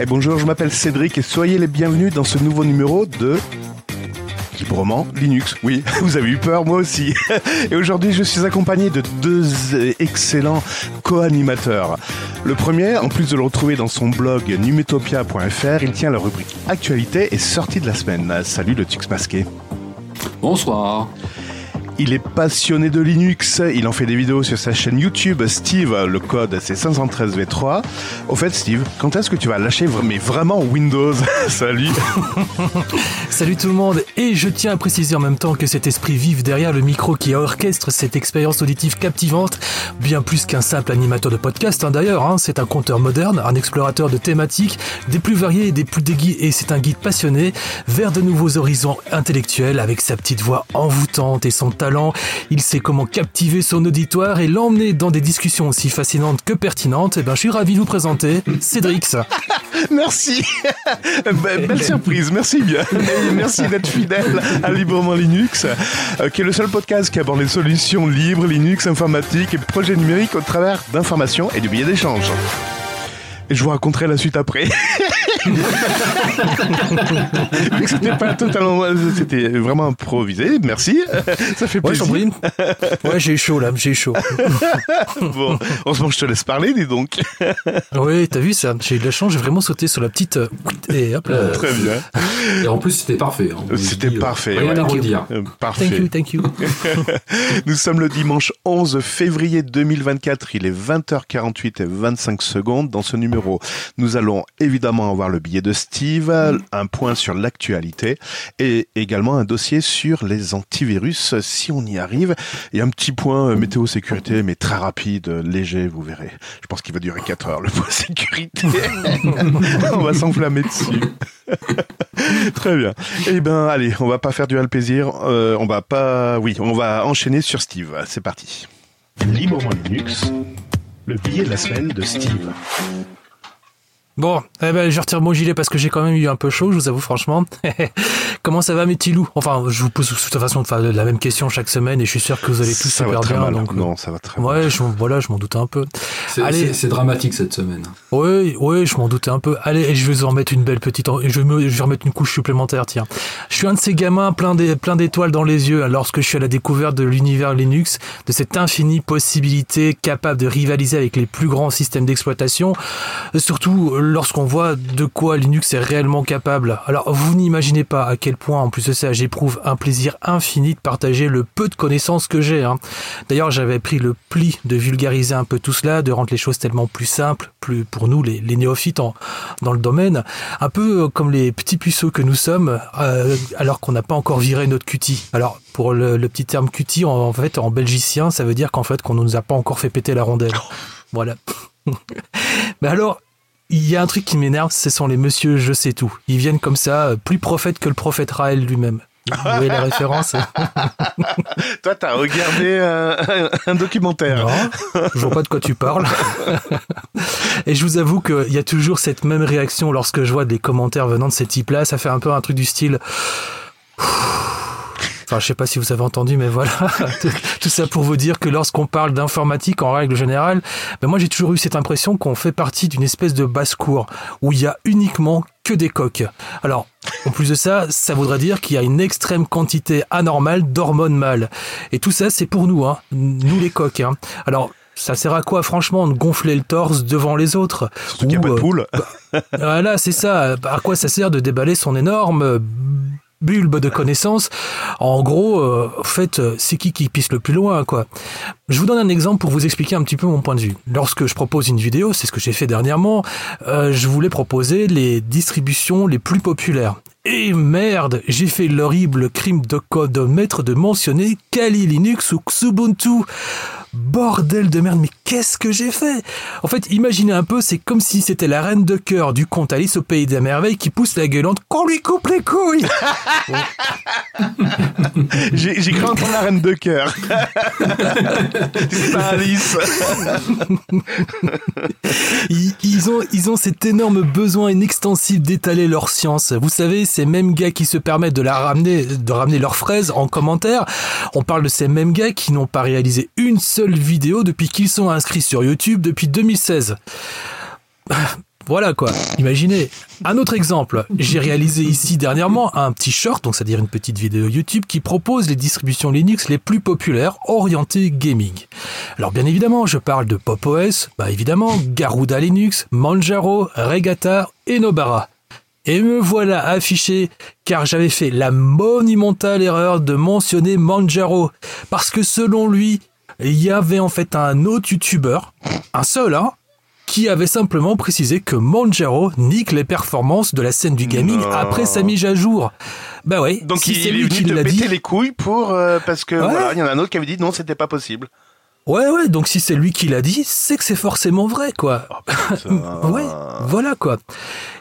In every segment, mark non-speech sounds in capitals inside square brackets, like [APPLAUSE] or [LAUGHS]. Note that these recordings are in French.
Et bonjour, je m'appelle Cédric et soyez les bienvenus dans ce nouveau numéro de librement Linux. Oui, [LAUGHS] vous avez eu peur, moi aussi. [LAUGHS] Et aujourd'hui, je suis accompagné de deux excellents co-animateurs. Le premier, en plus de le retrouver dans son blog numetopia.fr, il tient la rubrique Actualité et sortie de la semaine. Salut le Tux masqué. Bonsoir. Il est passionné de Linux, il en fait des vidéos sur sa chaîne YouTube. Steve, le code c'est 513V3. Au fait, Steve, quand est-ce que tu vas lâcher mais vraiment Windows? [LAUGHS] Salut. [LAUGHS] Salut tout le monde. Et je tiens à préciser en même temps que cet esprit vif derrière le micro qui orchestre cette expérience auditive captivante, bien plus qu'un simple animateur de podcast hein, d'ailleurs, hein, c'est un conteur moderne, un explorateur de thématiques, des plus variées et des plus déguis, et c'est un guide passionné vers de nouveaux horizons intellectuels avec sa petite voix envoûtante et son talent il sait comment captiver son auditoire et l'emmener dans des discussions aussi fascinantes que pertinentes. Et eh ben, je suis ravi de vous présenter Cédric. [LAUGHS] merci. [LAUGHS] Belle surprise. Merci bien. [LAUGHS] merci d'être fidèle à Librement Linux, euh, qui est le seul podcast qui aborde les solutions libres, Linux, informatique et projets numériques au travers d'informations et de billets d'échange. Et je vous raconterai la suite après. C'était pas totalement, c'était vraiment improvisé. Merci, ça fait plaisir. Ouais, ouais j'ai eu chaud là, j'ai eu chaud. [LAUGHS] bon, heureusement je te laisse parler, dis donc. oui, t'as vu ça J'ai eu de la chance, j'ai vraiment sauté sur la petite euh, et hop là. Très bien. Et en plus c'était parfait. Hein. C'était euh, parfait. Rien à redire. Euh, parfait. Thank you, thank you. [LAUGHS] Nous sommes le dimanche 11 février 2024. Il est 20h48 et 25 secondes. Dans ce numéro, nous allons évidemment avoir le billet de Steve, un point sur l'actualité et également un dossier sur les antivirus si on y arrive et un petit point euh, météo sécurité mais très rapide, léger, vous verrez. Je pense qu'il va durer 4 heures le point [LAUGHS] sécurité. [LAUGHS] on va s'enflammer dessus. [LAUGHS] très bien. Eh ben allez, on va pas faire du plaisir, euh, on va pas oui, on va enchaîner sur Steve. C'est parti. Librement Linux, le billet de la semaine de Steve. Bon, eh ben, je retire mon gilet parce que j'ai quand même eu un peu chaud, je vous avoue franchement. [LAUGHS] Comment ça va mes petits loups? Enfin, je vous pose de toute façon la même question chaque semaine et je suis sûr que vous allez tous super bien. Mal. Donc, non, ça va très ouais, mal. Je, voilà, je m'en doutais un peu. C'est dramatique cette semaine. Oui, oui, je m'en doutais un peu. Allez, je vais vous en remettre une belle petite. Je vais, me, je vais remettre une couche supplémentaire, tiens. Je suis un de ces gamins plein d'étoiles dans les yeux lorsque je suis à la découverte de l'univers Linux, de cette infinie possibilité capable de rivaliser avec les plus grands systèmes d'exploitation. Surtout lorsqu'on voit de quoi Linux est réellement capable. Alors vous n'imaginez pas à quel point en plus de ça j'éprouve un plaisir infini de partager le peu de connaissances que j'ai. Hein. D'ailleurs j'avais pris le pli de vulgariser un peu tout cela, de rendre les choses tellement plus simples, plus pour nous les, néophytes dans le domaine, un peu comme les petits puceaux que nous sommes euh, alors qu'on n'a pas encore viré notre cutie. Alors pour le, petit terme cutie en, fait en belgicien ça veut dire qu'en fait qu'on ne nous a pas encore fait péter la rondelle. Voilà. [LAUGHS] Mais alors, il y a un truc qui m'énerve, ce sont les monsieur je sais tout. Ils viennent comme ça, plus prophète que le prophète Raël lui-même. Vous voyez la référence [LAUGHS] Toi, t'as regardé [LAUGHS] un, documentaire. Non, je vois pas de quoi tu parles. Et je vous avoue qu'il y a toujours cette même réaction lorsque je vois des commentaires venant de ces types-là. Ça fait un peu un truc du style... Enfin, je sais pas si vous avez entendu, mais voilà. [LAUGHS] Tout ça pour vous dire que lorsqu'on parle d'informatique en règle générale, ben moi j'ai toujours eu cette impression qu'on fait partie d'une espèce de basse-cour où il y a uniquement que des coques. Alors, en plus de ça, ça voudrait dire qu'il y a une extrême quantité anormale d'hormones mâles. Et tout ça, c'est pour nous, hein, nous les coques. Hein. Alors, ça sert à quoi, franchement, de gonfler le torse devant les autres? Surtout qu'il n'y a pas de poule. Bah, voilà, c'est ça. À quoi ça sert de déballer son énorme bulbe de connaissances. En gros, euh, fait, euh, c'est qui qui pisse le plus loin, quoi. Je vous donne un exemple pour vous expliquer un petit peu mon point de vue. Lorsque je propose une vidéo, c'est ce que j'ai fait dernièrement, euh, je voulais proposer les distributions les plus populaires. Et merde, j'ai fait l'horrible crime de code maître de mentionner Kali Linux ou Xubuntu. Bordel de merde, mais qu'est-ce que j'ai fait? En fait, imaginez un peu, c'est comme si c'était la reine de cœur du conte Alice au pays des merveilles qui pousse la gueulante qu'on lui coupe les couilles [LAUGHS] J'ai cru entendre la reine de cœur. [LAUGHS] c'est pas Alice. [LAUGHS] ils, ont, ils ont cet énorme besoin inextensible d'étaler leur science. Vous savez, ces mêmes gars qui se permettent de la ramener, de ramener leurs fraises en commentaire. On parle de ces mêmes gars qui n'ont pas réalisé une seule vidéo depuis qu'ils sont inscrits sur YouTube depuis 2016. [SIGHS] Voilà quoi, imaginez. Un autre exemple, j'ai réalisé ici dernièrement un petit short, donc c'est-à-dire une petite vidéo YouTube qui propose les distributions Linux les plus populaires orientées gaming. Alors bien évidemment, je parle de Pop OS, bah évidemment, Garuda Linux, Manjaro, Regatta et Nobara. Et me voilà affiché car j'avais fait la monumentale erreur de mentionner Manjaro. Parce que selon lui, il y avait en fait un autre youtubeur, un seul, hein, qui avait simplement précisé que Manjaro nique les performances de la scène du gaming après sa mise à jour. Bah ouais. Donc il, est venu te péter les couilles pour euh, parce que voilà, il y en a un autre qui avait dit non, c'était pas possible. Ouais, ouais, donc si c'est lui qui l'a dit, c'est que c'est forcément vrai, quoi. Oh, [LAUGHS] ouais, voilà, quoi.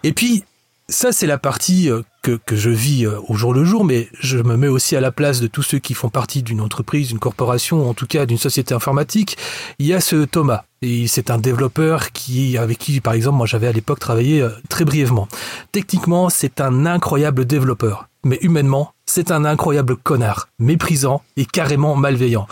Et puis, ça, c'est la partie euh, que, je vis euh, au jour le jour, mais je me mets aussi à la place de tous ceux qui font partie d'une entreprise, d'une corporation, en tout cas d'une société informatique. Il y a ce Thomas. Et c'est un développeur qui, avec qui, par exemple, moi j'avais à l'époque travaillé euh, très brièvement. Techniquement, c'est un incroyable développeur. Mais humainement, c'est un incroyable connard, méprisant et carrément malveillant.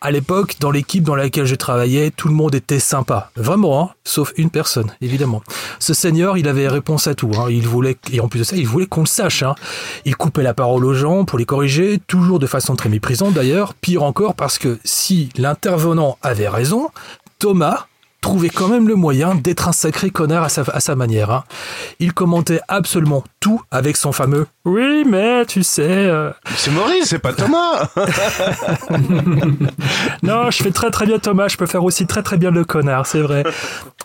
À l'époque, dans l'équipe dans laquelle je travaillais, tout le monde était sympa. Vraiment, hein sauf une personne, évidemment. Ce seigneur, il avait réponse à tout. Hein. Il voulait, et en plus de ça, il voulait qu'on le sache. Hein. Il coupait la parole aux gens pour les corriger, toujours de façon très méprisante d'ailleurs. Pire encore parce que si l'intervenant avait raison, Thomas, trouvait quand même le moyen d'être un sacré connard à sa, manière. Hein. Il commentait absolument tout avec son fameux Oui, mais tu sais. Euh, c'est Maurice, c'est pas Thomas [LAUGHS] Non, je fais très très bien Thomas, je peux faire aussi très très bien le connard, c'est vrai.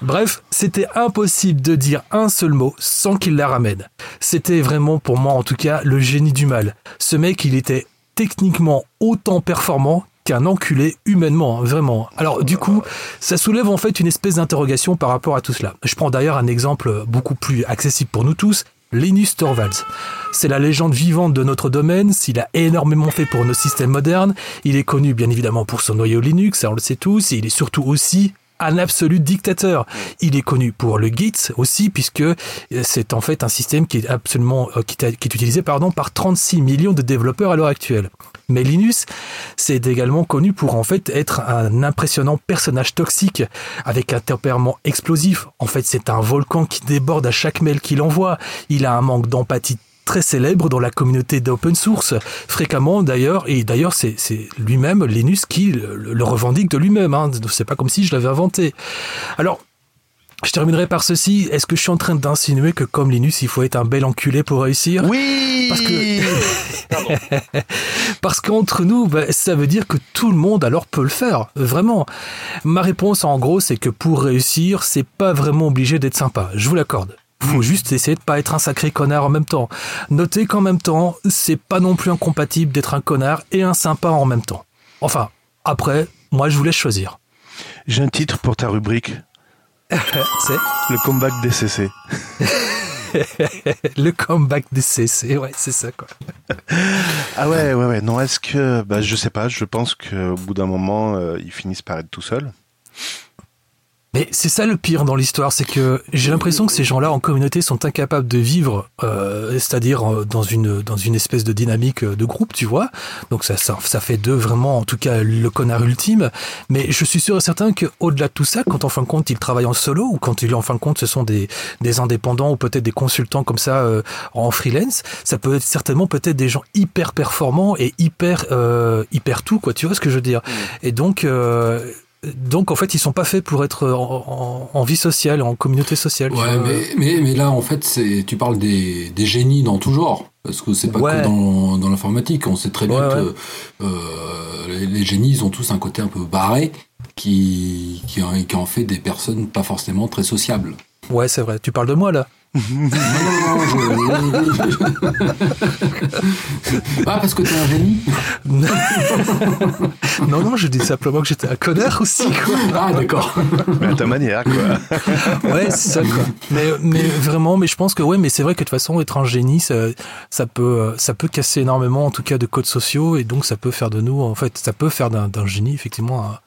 Bref, c'était impossible de dire un seul mot sans qu'il la ramène. C'était vraiment pour moi en tout cas le génie du mal. Ce mec, il était techniquement autant performant qu'un enculé humainement, hein, vraiment. Alors du coup, ça soulève en fait une espèce d'interrogation par rapport à tout cela. Je prends d'ailleurs un exemple beaucoup plus accessible pour nous tous, Linus Torvalds. C'est la légende vivante de notre domaine, s'il a énormément fait pour nos systèmes modernes, il est connu bien évidemment pour son noyau Linux, on le sait tous, et il est surtout aussi un absolu dictateur. Il est connu pour le Git aussi, puisque c'est en fait un système qui est absolument euh, qui est, utilisé pardon par 36 millions de développeurs à l'heure actuelle. Mais Linus, c'est également connu pour en fait être un impressionnant personnage toxique avec un tempérament explosif. En fait, c'est un volcan qui déborde à chaque mail qu'il envoie. Il a un manque d'empathie très célèbre dans la communauté d'open source, fréquemment d'ailleurs, et d'ailleurs c'est lui-même, Linus, qui le, revendique de lui-même, hein. c'est pas comme si je l'avais inventé. Alors, je terminerai par ceci. Est-ce que je suis en train d'insinuer que comme Linus, il faut être un bel enculé pour réussir? Oui Parce que... [LAUGHS] [LAUGHS] Parce qu'entre nous, bah, ça veut dire que tout le monde alors peut le faire. Vraiment. Ma réponse en gros, c'est que pour réussir, c'est pas vraiment obligé d'être sympa. Je vous l'accorde. Faut juste essayer de pas être un sacré connard en même temps. Notez qu'en même temps, c'est pas non plus incompatible d'être un connard et un sympa en même temps. Enfin, après, moi je vous laisse choisir. J'ai un titre pour ta rubrique. [LAUGHS] c'est Le comeback des CC. [LAUGHS] le comeback des CC, ouais, c'est ça quoi. [LAUGHS] ah ouais, ouais, ouais. Non, est-ce que, bah, je sais pas. Je pense qu'au bout d'un moment, euh, ils finissent par être tout seuls. Mais c'est ça le pire dans l'histoire, c'est que j'ai l'impression que ces gens-là en communauté sont incapables de vivre, euh, c'est-à-dire euh, dans une dans une espèce de dynamique euh, de groupe, tu vois. Donc ça, ça, ça fait d'eux vraiment, en tout cas, le connard ultime. Mais je suis sûr et certain que au-delà de tout ça, quand en fin de compte ils travaillent en solo ou quand ils en fin de compte ce sont des des indépendants ou peut-être des consultants comme ça euh, en freelance, ça peut être certainement peut-être des gens hyper performants et hyper euh, hyper tout quoi. Tu vois ce que je veux dire Et donc donc en fait, ils sont pas faits pour être en, vie sociale, en communauté sociale. Ouais, mais, mais, là en fait, c'est tu parles des, des, génies dans tout genre, parce que c'est pas que dans, dans l'informatique. On sait très bien que euh, les, génies, ils ont tous un côté un peu barré, qui, qui, qui en fait des personnes pas forcément très sociables. Ouais, c'est vrai. Tu parles de moi là ah, parce que t'es un génie Non, non, je dis simplement que j'étais un connard aussi, quoi. Ah, d'accord. Mais à ta manière, quoi. ouais, c'est ça, quoi. Mais, mais vraiment, mais je pense que, ouais, mais c'est vrai que de toute façon, être un génie, ça, ça, peut, ça peut casser énormément, en tout cas, de codes sociaux, et donc ça peut faire de nous, en fait, ça peut faire d'un génie, effectivement, un,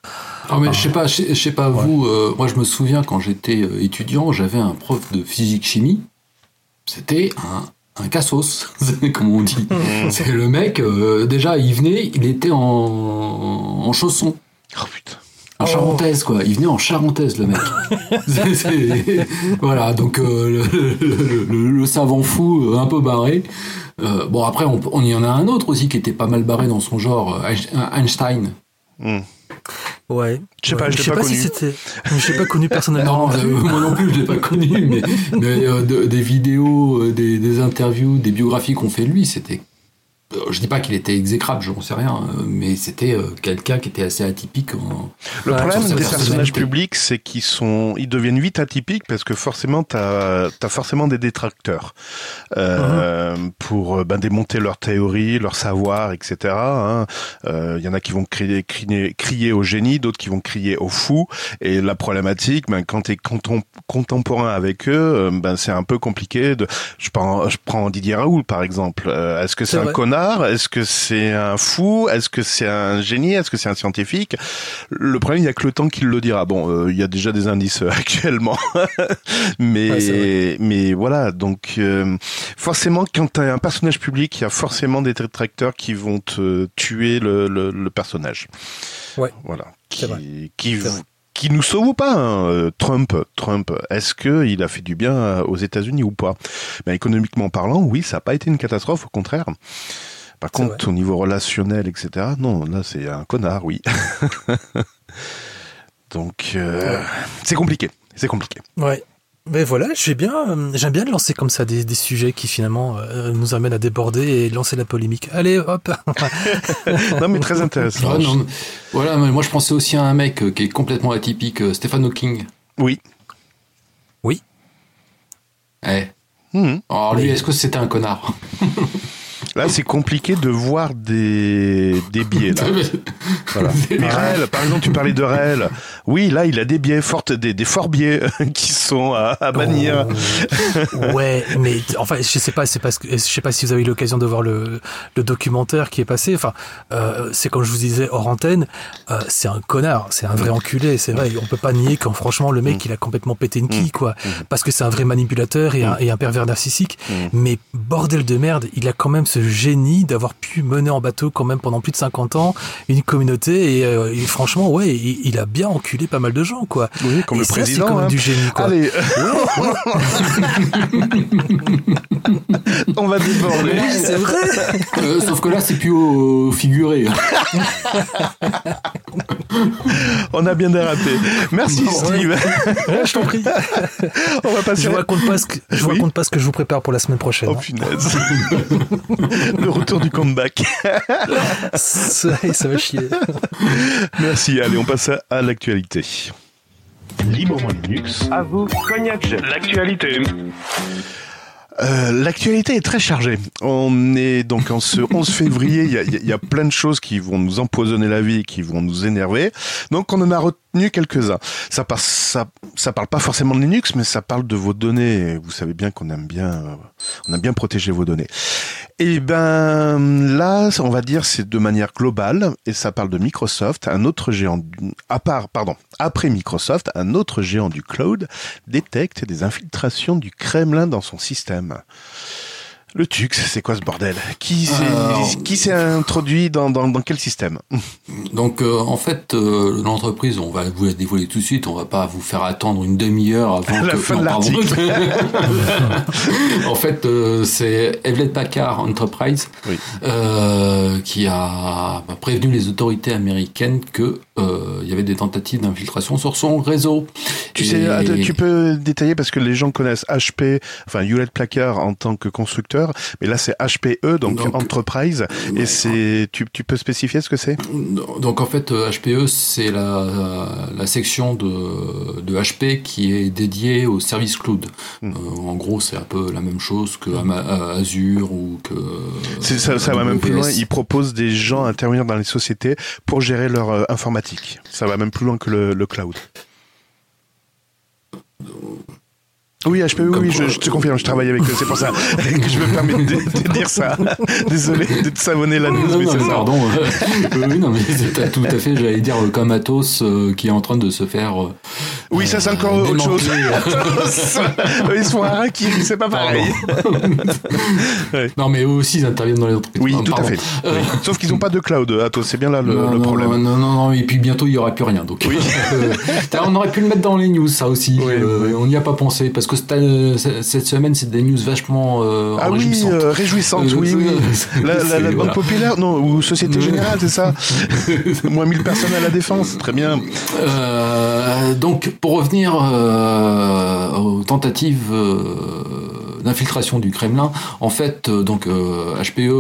ah, mais je sais pas, je sais pas vous. Euh, moi, je me souviens quand j'étais euh, étudiant, j'avais un prof de physique-chimie. C'était un, un cassos, [LAUGHS] comme on dit. [LAUGHS] C'est le mec. Euh, déjà, il venait, il était en, en chaussons. Oh putain. En oh. charentaise, quoi. Il venait en charentaise, le mec. [LAUGHS] Voilà, donc euh, le, savant fou, euh, un peu barré. Euh, bon, après, on, y en a un autre aussi qui était pas mal barré dans son genre, Einstein. Hmm. Ouais. Je sais pas, je, sais pas, si c'était. Je l'ai pas connu personnellement. moi non plus, je l'ai pas connu, mais, des vidéos, des, des, interviews, des biographies qu'on fait lui, c'était euh, je dis pas qu'il était exécrable, je n'en sais rien, euh, mais c'était euh, quelqu'un qui était assez atypique. Le problème des personnages publics, c'est qu'ils sont, ils deviennent vite atypiques parce que forcément, tu as, forcément des détracteurs uh-huh. pour ben, démonter leurs théories, leur savoir, etc. Il hein. y en a qui vont crier, crier, crier au génie, d'autres qui vont crier au fou. Et la problématique, ben, quand tu es contemporain avec eux, ben, c'est un peu compliqué. De... Je prends, je prends Didier Raoul par exemple. Est-ce que c'est un connard est-ce que c'est un fou? Est-ce que c'est un génie? Est-ce que c'est un scientifique? Le problème, il n'y a que le temps qui le dira. Bon, euh, il y a déjà des indices euh, [LAUGHS] actuellement, mais mais voilà. Donc euh, forcément, quand tu as un personnage public, il y a forcément des détracteurs qui vont te tuer le, le, personnage. Ouais. Voilà. Qui, qui, qui nous sauve ou pas hein, Trump, Trump, est-ce que il a fait du bien aux États-Unis ou pas? Ben, Économiquement parlant, oui, ça n'a pas été une catastrophe, au contraire. Par contre, au niveau relationnel, etc., non, là, c'est un connard, oui. [LAUGHS] Donc, euh, c'est compliqué. C'est compliqué. Ouais. Mais voilà, j'aime bien, j'aime bien lancer comme ça des, sujets qui finalement euh, nous amènent à déborder et lancer la polémique. Allez, hop [LAUGHS] Non, mais très intéressant. voilà, moi je pensais aussi à un mec euh, qui est complètement atypique, Stephen Hawking. Oui. Oui. Eh. Mmh. Alors lui, est-ce que c'était un connard? [LAUGHS] Là, c'est compliqué de voir des, des biais. Là. [LAUGHS] voilà. Réel, par exemple, tu parlais de Réel. Oui, là, il a des biais forts, des, des forts biais [LAUGHS] qui sont à, à bannir. Oh. ouais, mais enfin, je sais pas, c'est parce que je sais pas si vous avez eu l'occasion de voir le, le documentaire qui est passé. Enfin, euh, c'est comme je vous disais hors antenne, euh, c'est un connard, c'est un vrai enculé. C'est vrai, on peut pas nier quand franchement le mec, mm. il a complètement pété une quille, quoi, mm. parce que c'est un vrai manipulateur et un, et un pervers narcissique. Mm. Mais bordel de merde, il a quand même ce génie d'avoir pu mener en bateau quand même pendant plus de 50 ans une communauté et, euh, franchement ouais il, a bien enculé pas mal de gens quoi. Oui, comme le président. C'est quand même hein. du génie quoi. Allez. [LAUGHS] On va déborder. Oui, c'est vrai. Euh, sauf que là c'est plus au figuré. On a bien dérapé. Merci Steve. je t'en prie. On va passer. Je vous raconte pas ce que je vous raconte pas ce que je vous prépare pour la semaine prochaine. Oh hein. punaise. [LAUGHS] le retour du comeback. ça, ça va chier. Merci. Allez, on passe à l'actualité. Librement Linux. À vous, Cognac L'actualité. Euh, l'actualité est très chargée. On est donc en ce 11 février, il y a, y a, plein de choses qui vont nous empoisonner la vie, qui vont nous énerver. Donc on en a retenu quelques-uns. Ça, ça, ça parle pas forcément de Linux, mais ça parle de vos données. Vous savez bien qu'on aime bien, on aime bien protéger vos données. Eh ben là, on va dire c'est de manière globale et ça parle de Microsoft, un autre géant à part pardon, après Microsoft, un autre géant du cloud détecte des infiltrations du Kremlin dans son système. Le TUX, c'est quoi ce bordel? Qui s'est introduit dans, dans, quel système? Donc euh, en fait, euh, l'entreprise, on va vous la dévoiler tout de suite, on va pas vous faire attendre une demi-heure avant [LAUGHS] la que... Fin de l'article. [LAUGHS] en fait, euh, c'est Hewlett Packard Enterprise qui a bah, prévenu les autorités américaines que il y avait des tentatives d'infiltration sur son réseau. Tu sais, tu peux détailler parce que les gens connaissent HP, enfin Hewlett Packard en tant que constructeur mais là c'est HPE, donc, Enterprise, et c'est, tu, tu, peux spécifier ce que c'est? Donc en fait, HPE, c'est la, la section de, de HP qui est dédiée au service cloud. Hmm. Euh, en gros, c'est un peu la même chose que Azure ou que... Ça, ça va même plus loin, ils proposent des gens à intervenir dans les sociétés pour gérer leur euh, informatique. Ça va même plus loin que le, le cloud. Oui, HPE, oui, je, te confirme, je travaille avec eux, c'est pour ça que [LAUGHS] [LAUGHS] je me permets de, dire ça. [LAUGHS] Désolé de te savonner la news, mais c'est ça. Pardon, oui, non, mais c'est tout à fait, j'allais dire, comme Atos euh, qui est en train de se faire Oui, ça c'est encore autre chose. ils se font harakiri, c'est pas pareil. Non, mais eux aussi, ils interviennent dans les entreprises. Oui, tout à fait. Sauf qu'ils n'ont pas de cloud, Atos, c'est bien là le, problème. Non, non, non, et puis bientôt, il n'y aura plus rien. Donc, oui. on aurait pu le mettre dans les news, ça aussi. on n'y a pas pensé, parce que cette semaine, c'est des news vachement ah réjouissantes. oui, réjouissantes, oui, oui. La, la Banque Populaire, non, ou Société Générale, c'est ça [LAUGHS] Moins 1000 personnes à la défense, très bien. Euh, donc, pour revenir euh, aux tentatives euh, d'infiltration du Kremlin, en fait, donc HPE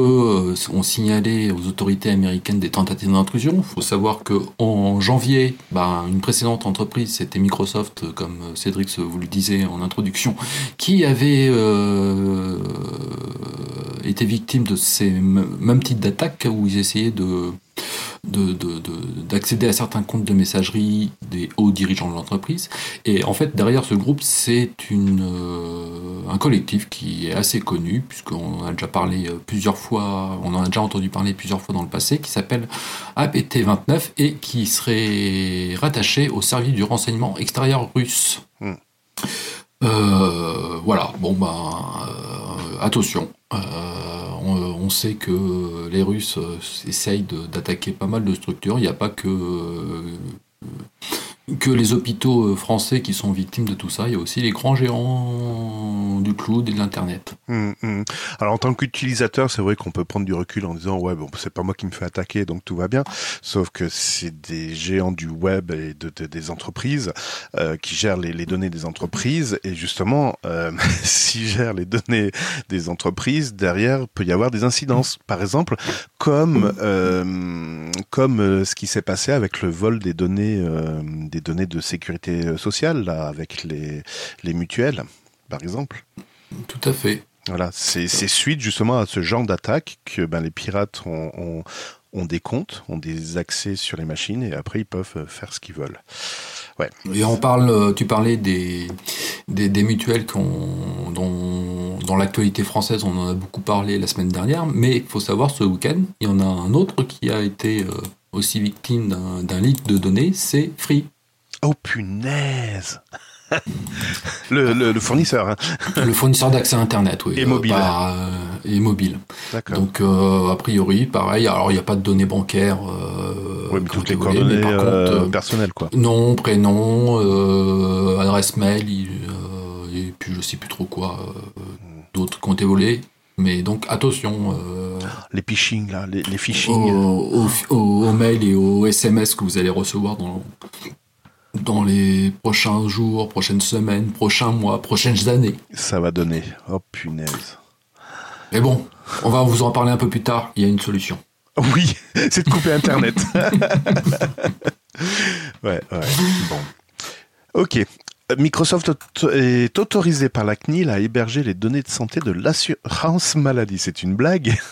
ont signalé aux autorités américaines des tentatives d'intrusion. Il faut savoir que en janvier, bah, une précédente entreprise, c'était Microsoft, comme Cédric vous le disait en introduction, qui avait été victime de ces mêmes types d'attaques où ils essayaient de d'accéder à certains comptes de messagerie des hauts dirigeants de l'entreprise. Et en fait, derrière ce groupe, c'est euh, un collectif qui est assez connu, puisqu'on a déjà parlé euh, plusieurs fois, on en a déjà entendu parler plusieurs fois dans le passé, qui s'appelle APT-29 et qui serait rattaché au service du renseignement extérieur russe. Hmm. Euh, voilà, bon ben, attention on sait que les Russes euh, essayent d'attaquer pas mal de structures. Il n'y a pas que euh, que les hôpitaux euh, français qui sont victimes de tout ça, il y a aussi les grands géants du cloud et de l'internet. Hum, hum. Alors en tant qu'utilisateur, c'est vrai qu'on peut prendre du recul en disant ouais bon c'est pas moi qui me fais attaquer donc tout va bien. Sauf que c'est des géants du web et de, des entreprises euh, qui gèrent les, données des entreprises et justement euh, [LAUGHS] s'ils gèrent les données des entreprises derrière peut y avoir des incidences. Par exemple comme euh, comme ce qui s'est passé avec le vol des données données de sécurité sociale, là, avec les, les mutuelles, par exemple. Tout à fait. Voilà, c'est suite justement à ce genre d'attaque que ben, les pirates ont, ont, des comptes, ont des accès sur les machines et après ils peuvent faire ce qu'ils veulent. Ouais. Et on parle, tu parlais des, des, des mutuelles dont, dans l'actualité française on en a beaucoup parlé la semaine dernière, mais il faut savoir ce week-end, il y en a un autre qui a été euh, aussi victime d'un leak de données, c'est Free. Oh punaise [LAUGHS] le, le, fournisseur. Hein. Le fournisseur d'accès Internet, oui. Et mobile. Euh, et mobile. D'accord. Donc, euh, a priori, pareil. Alors, il n'y a pas de données bancaires. Euh, oui, mais toutes les coordonnées par contre, personnelles, quoi. Nom, prénom, adresse mail, et puis je sais plus trop quoi. D'autres qui ont été volés. Mais donc, attention. les phishing, là, les, les phishing. Au, au, au, mail et au SMS que vous allez recevoir dans dans les prochains jours, prochaines semaines, prochains mois, prochaines années. Ça va donner. Oh punaise. Mais bon, on va vous en parler un peu plus tard. Il y a une solution. Oui, [LAUGHS] c'est de couper Internet. [LAUGHS] ouais, ouais. Bon. Ok. Microsoft est autorisé par la CNIL à héberger les données de santé de l'assurance maladie. C'est une blague? [LAUGHS]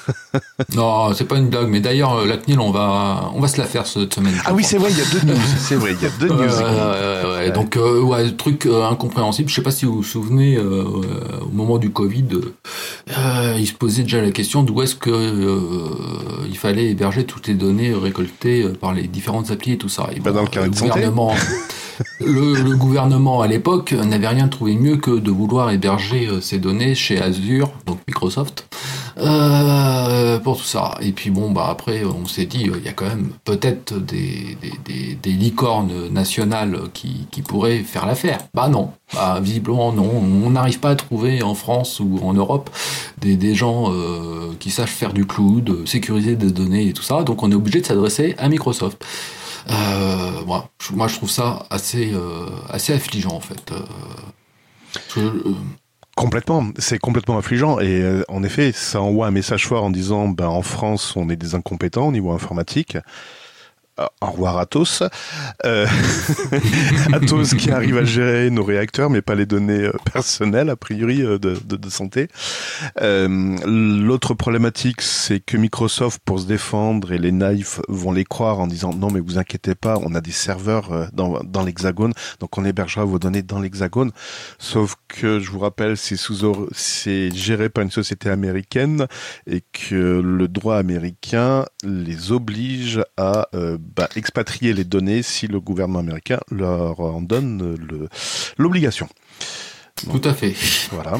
Non, c'est pas une blague. Mais d'ailleurs, euh, la CNIL, on va, on va se la faire cette semaine. Ah oui, c'est vrai, il y a deux news. [LAUGHS] C'est vrai, il y a deux news. ouais, Donc, euh, ouais, truc euh, incompréhensible. Je sais pas si vous vous souvenez, au moment du Covid, il se posait déjà la question d'où est-ce que il fallait héberger toutes les données récoltées par les différentes applis et tout ça. Et bah, dans le cas de gouvernement. [LAUGHS] le, gouvernement à l'époque n'avait rien trouvé mieux que de vouloir héberger euh, ces données chez Azure, donc Microsoft, euh, pour tout ça. Et puis bon, bah après, on s'est dit, il y a quand même peut-être des, licornes nationales qui, pourraient faire l'affaire. Bah non, bah, visiblement non. On n'arrive pas à trouver en France ou en Europe des, gens euh, qui sachent faire du cloud, sécuriser des données et tout ça. Donc on est obligé de s'adresser à Microsoft. Euh, moi, je, trouve ça assez, euh, assez affligeant en fait. Euh, complètement, c'est complètement affligeant et en effet, ça envoie un message fort en disant, ben en France, on est des incompétents au niveau informatique. Euh, au revoir Atos. Euh, [LAUGHS] Atos qui arrive à gérer nos réacteurs, mais pas les données euh, personnelles, a priori, de, de, santé. L'autre problématique, c'est que Microsoft, pour se défendre, et les naïfs vont les croire en disant non, mais vous inquiétez pas, on a des serveurs dans, dans l'hexagone, donc on hébergera vos données dans l'hexagone. Sauf que, je vous rappelle, c'est sous c'est géré par une société américaine et que le droit américain les oblige à bah, expatrier les données si le gouvernement américain leur en donne l'obligation. Tout à fait. Voilà.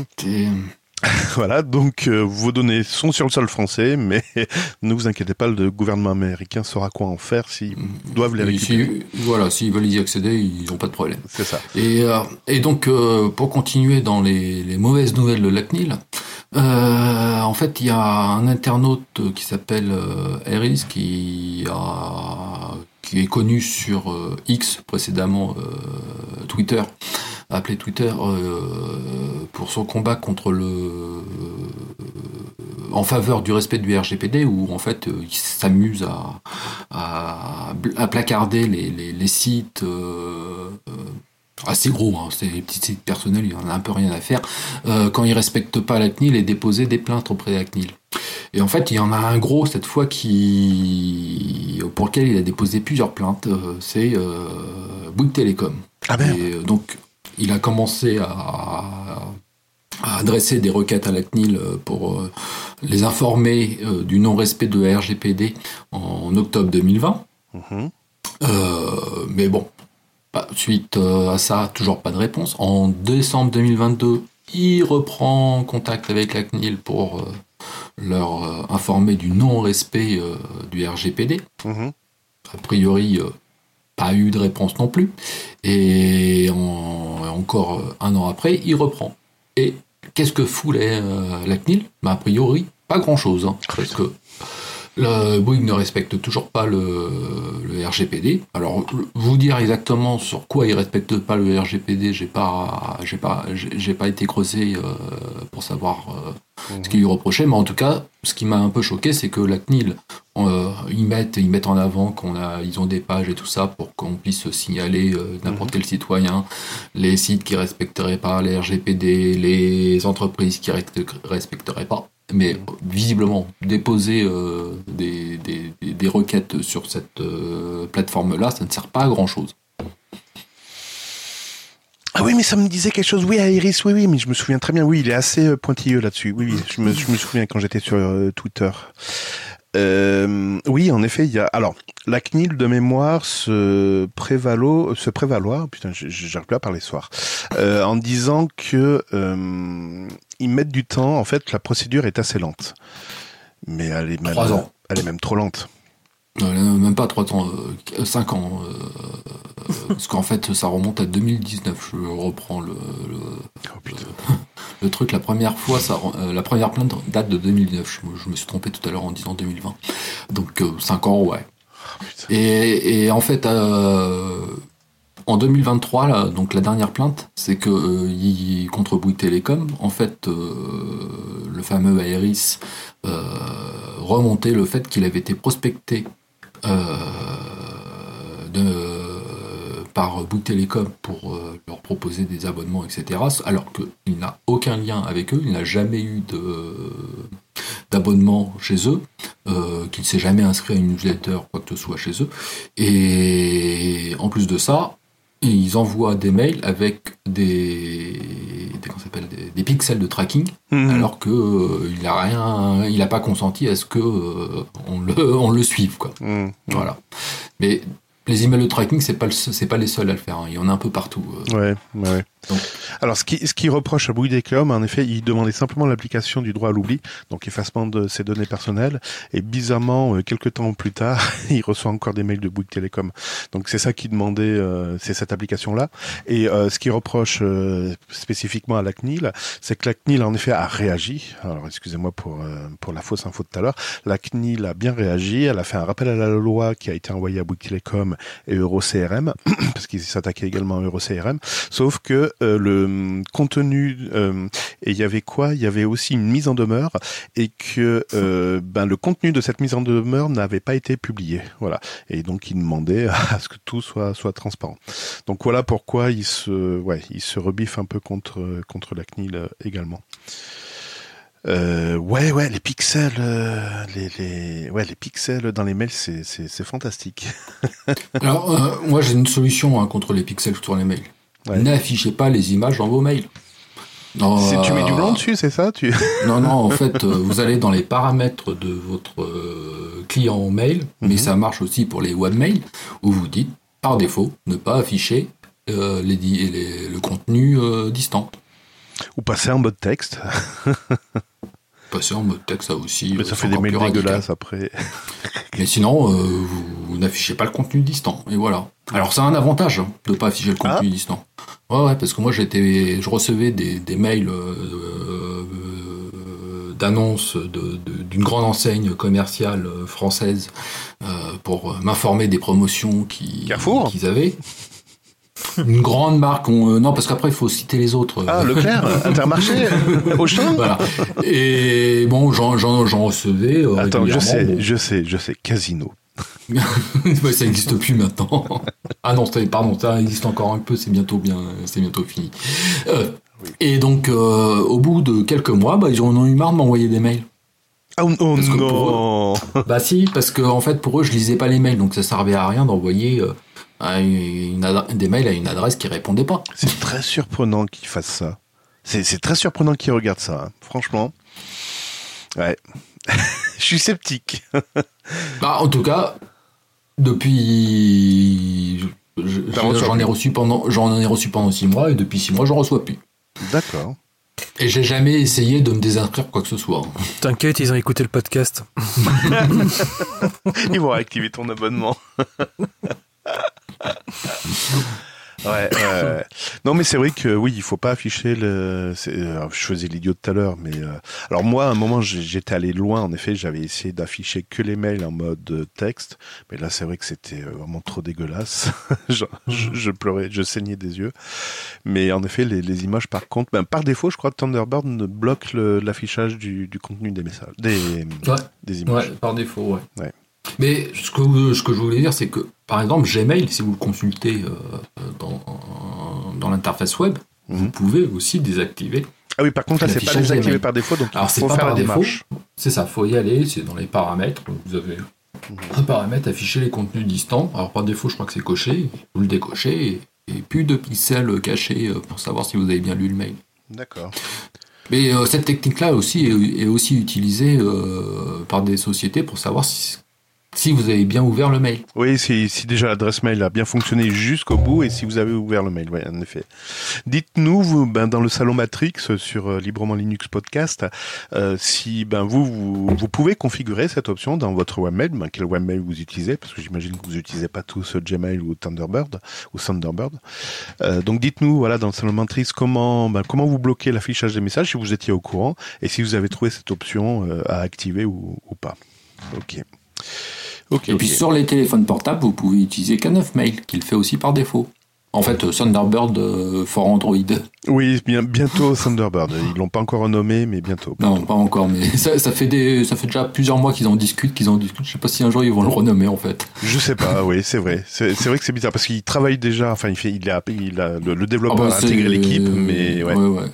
[LAUGHS] voilà, donc euh, vos données sont sur le sol français, mais [LAUGHS] ne vous inquiétez pas, le gouvernement américain saura quoi en faire s'ils doivent les récupérer. voilà, s'ils veulent y accéder, ils n'ont pas de problème. C'est ça. Et, euh, et donc, euh, pour continuer dans les, les, mauvaises nouvelles de la CNIL, en fait, il y a un internaute qui s'appelle qui a qui est connu sur X précédemment Twitter appelé Twitter euh, pour son combat contre le euh, en faveur du respect du RGPD où en fait euh, il s'amuse à, placarder les, sites assez gros, hein, c'est des petits sites personnels, il en a un peu rien à faire, quand ils respectent pas la CNIL et déposer des plaintes auprès de la CNIL. Et en fait, il y en a un gros cette fois qui pour lequel il a déposé plusieurs plaintes, c'est Bouygues Télécom. Ah et, donc il a commencé à, adresser des requêtes à la CNIL euh, pour euh, les informer euh, du non-respect de la RGPD en octobre 2020. Mhm. mais bon, suite à ça, toujours pas de réponse. En décembre 2022, il reprend contact avec la CNIL pour leur informer du non-respect du RGPD. Mhm. A priori, pas eu de réponse non plus. Et encore un an après, il reprend. Et qu'est-ce que fout euh, la, CNIL bah, A priori, pas grand-chose. Hein, parce que le Boeing ne respecte toujours pas le, RGPD. Alors, vous dire exactement sur quoi il respecte pas le RGPD, j'ai pas, j'ai pas, j'ai pas été creusé euh, pour savoir euh, ce qu'il lui reprochait. Mais en tout cas, ce qui m'a un peu choqué, c'est que la CNIL, euh, ils mettent, ils mettent en avant qu'on a, ils ont des pages et tout ça pour qu'on puisse signaler n'importe mhm. quel citoyen, les sites qui respecteraient pas les RGPD, les entreprises qui respecteraient pas mais visiblement déposer euh, des, des, requêtes sur cette euh, plateforme-là, ça ne sert pas à grand-chose. Ah oui, mais ça me disait quelque chose. Oui, Iris, oui, oui, mais je me souviens très bien. Oui, il est assez euh, pointilleux là-dessus. Oui, oui, je me, je me souviens quand j'étais sur Twitter. Euh, oui, en effet, il y a. Alors, la CNIL de mémoire se prévalo, se prévaloir. Putain, j'arrive plus à parler ce soir. Euh, en disant que euh, ils mettent du temps. En fait, la procédure est assez lente. Mais elle est même, ans. Elle est même trop lente. Même pas 3 ans, 5 ans. parce qu'en fait, ça remonte à 2019. Je reprends le, le, oh, [LAUGHS] le, truc. La première fois, ça, la première plainte date de 2019. Je, me suis trompé tout à l'heure en disant 2020. Donc 5 ans, ouais. Et, en fait, euh, en 2023, là, donc la dernière plainte, c'est que euh, contre Bouygues Télécom, en fait, euh, le fameux Aeris remontait le fait qu'il avait été prospecté par Bouygues Télécom pour leur proposer des abonnements, etc. Alors qu'il n'a aucun lien avec eux, il n'a jamais eu d'abonnement chez eux, euh, qu'il ne s'est jamais inscrit à une newsletter, quoi que ce soit chez eux. Et en plus de ça, ils envoient des mails avec des, des, des, pixels de tracking, mhm. alors que euh, il rien, il n'a pas consenti à ce que euh, on, le, on le suive, quoi. Mhm. Voilà. Mais les emails de tracking, c'est pas c'est pas les seuls à le faire. Hein. Il y en a un peu partout. Ouais, ouais. Alors, ce qui, ce qui reproche à Bouygues Télécom, en effet, il demandait simplement l'application du droit à l'oubli, donc effacement de ses données personnelles. Et bizarrement, euh, quelques temps plus tard, [LAUGHS] il reçoit encore des mails de Bouygues Télécom. Donc, c'est ça qu'il demandait, euh, c'est cette application-là. Et euh, ce qui reproche spécifiquement à la CNIL, c'est que la CNIL, en effet, a réagi. Alors, excusez-moi pour, pour la fausse info de tout à l'heure. La CNIL a bien réagi. Elle a fait un rappel à la loi qui a été envoyé à Bouygues Télécom et EuroCRM, [CLEARS THROAT] parce qu'ils s'attaquaient également à EuroCRM. Sauf que euh, le contenu euh, et il y avait quoi? Il y avait aussi une mise en demeure et que euh, ben le contenu de cette mise en demeure n'avait pas été publié. Voilà. Et donc il demandait à ce que tout soit soit transparent. Donc voilà pourquoi il se ouais se rebiffe un peu contre contre la CNIL également. Ouais, ouais, les pixels, les, les, ouais, les pixels dans les mails, c'est, fantastique. [LAUGHS] Alors, moi, j'ai une solution hein, contre les pixels sur les mails. N'affichez pas les images dans vos mails. si tu mets du blanc dessus, c'est ça tu... [LAUGHS] Non, non, en [LAUGHS] fait, vous allez dans les paramètres de votre client mail, mais mhm. ça marche aussi pour les webmails, où vous dites, par défaut, ne pas afficher les, le contenu distant. Ou passer en mode texte. [LAUGHS] passer en mode texte, ça aussi. Mais ça fait des mails dégueulasses après. Mais sinon, euh, vous, n'affichez pas le contenu distant. Et voilà. Alors, c'est un avantage hein, de ne pas afficher le contenu ah. distant. Ouais, ouais, parce que moi, j'étais, je recevais des, des mails euh, euh, d'annonces d'une grande enseigne commerciale française pour m'informer des promotions qu'ils avaient. Une grande marque. Euh, non, parce qu'après, il faut citer les autres. Ah, Leclerc, [LAUGHS] Intermarché, Auchan? Voilà. Et bon, j'en recevais. Euh, Attends, je sais, je sais, je sais. Casino. [LAUGHS] ça n'existe plus maintenant. ah non, pardon, ça existe encore un peu, c'est bientôt bien, c'est bientôt fini. Euh, et donc, au bout de quelques mois, bah, ils en ont eu marre de m'envoyer des mails. Ah oh, non Bah si, parce que en fait pour eux je lisais pas les mails, donc ça servait à rien d'envoyer des mails à une adresse qui répondait pas. C'est très surprenant qu'ils fassent ça. C'est très surprenant qu'ils regardent ça, hein. franchement. Ouais. [LAUGHS] Je suis sceptique. bah, en tout cas, depuis. J'en ai reçu pendant j'en ai reçu pendant six mois et depuis six mois j'en reçois plus. D'accord. Et j'ai jamais essayé de me désinscrire quoi que ce soit. T'inquiète, ils ont écouté le podcast. [LAUGHS] ils vont activer ton abonnement. [LAUGHS] Ouais, [COUGHS] Non, mais c'est vrai que oui, il faut pas afficher le. je faisais l'idiot tout à l'heure, mais euh, alors moi, à un moment, j'étais allé loin. En effet, j'avais essayé d'afficher que les mails en mode texte, mais là, c'est vrai que c'était euh, vraiment trop dégueulasse. [LAUGHS] je, je, pleurais, je saignais des yeux. Mais en effet, les, les images, par contre, ben, par défaut, je crois que Thunderbird bloque l'affichage du, du, contenu des messages, des, des images. Ouais, par défaut, ouais. ouais. Mais ce que, ce que je voulais dire, c'est que, par exemple, Gmail, si vous le consultez euh, dans, dans l'interface web, vous mhm. pouvez aussi désactiver. Ah oui, par contre, là, c'est pas désactivé par défaut, donc Alors, il faut pas faire par défaut. C'est ça, faut y aller, c'est dans les paramètres. Vous avez mhm. un paramètre afficher les contenus distants. Alors, par défaut, je crois que c'est coché. Vous le décochez et, plus de pixels cachés euh, pour savoir si vous avez bien lu le mail. D'accord. Mais euh, cette technique-là aussi est, aussi utilisée par des sociétés pour savoir si, si vous avez bien ouvert le mail. Oui, si, déjà l'adresse mail a bien fonctionné jusqu'au bout et si vous avez ouvert le mail, oui, en effet. Dites-nous, ben, dans le salon Matrix sur euh, Librement Linux Podcast, euh, si ben, vous, vous, pouvez configurer cette option dans votre webmail, ben, quel webmail vous utilisez, parce que j'imagine que vous n'utilisez pas tous Gmail ou Thunderbird ou Thunderbird. Euh, donc dites-nous, voilà, dans le salon Matrix, comment, comment vous bloquez l'affichage des messages, si vous étiez au courant, et si vous avez trouvé cette option à activer ou, ou pas. Ok et puis sur les téléphones portables, vous pouvez utiliser K9 Mail, qui le fait aussi par défaut. En fait, Thunderbird euh, for Android. Oui, bien, bientôt Thunderbird. Ils l'ont pas encore renommé, mais bientôt. Non, pas encore, mais [LAUGHS] ça, fait des, ça fait déjà plusieurs mois qu'ils en discutent, qu'ils en discutent. Je sais pas si un jour ils vont le renommer en fait. Je sais pas, oui, c'est vrai. C'est vrai que c'est bizarre parce qu'il travaille déjà. Enfin, il fait, il a, il a le, développeur ah bah, a intégré l'équipe, mais ouais. ouais, ouais.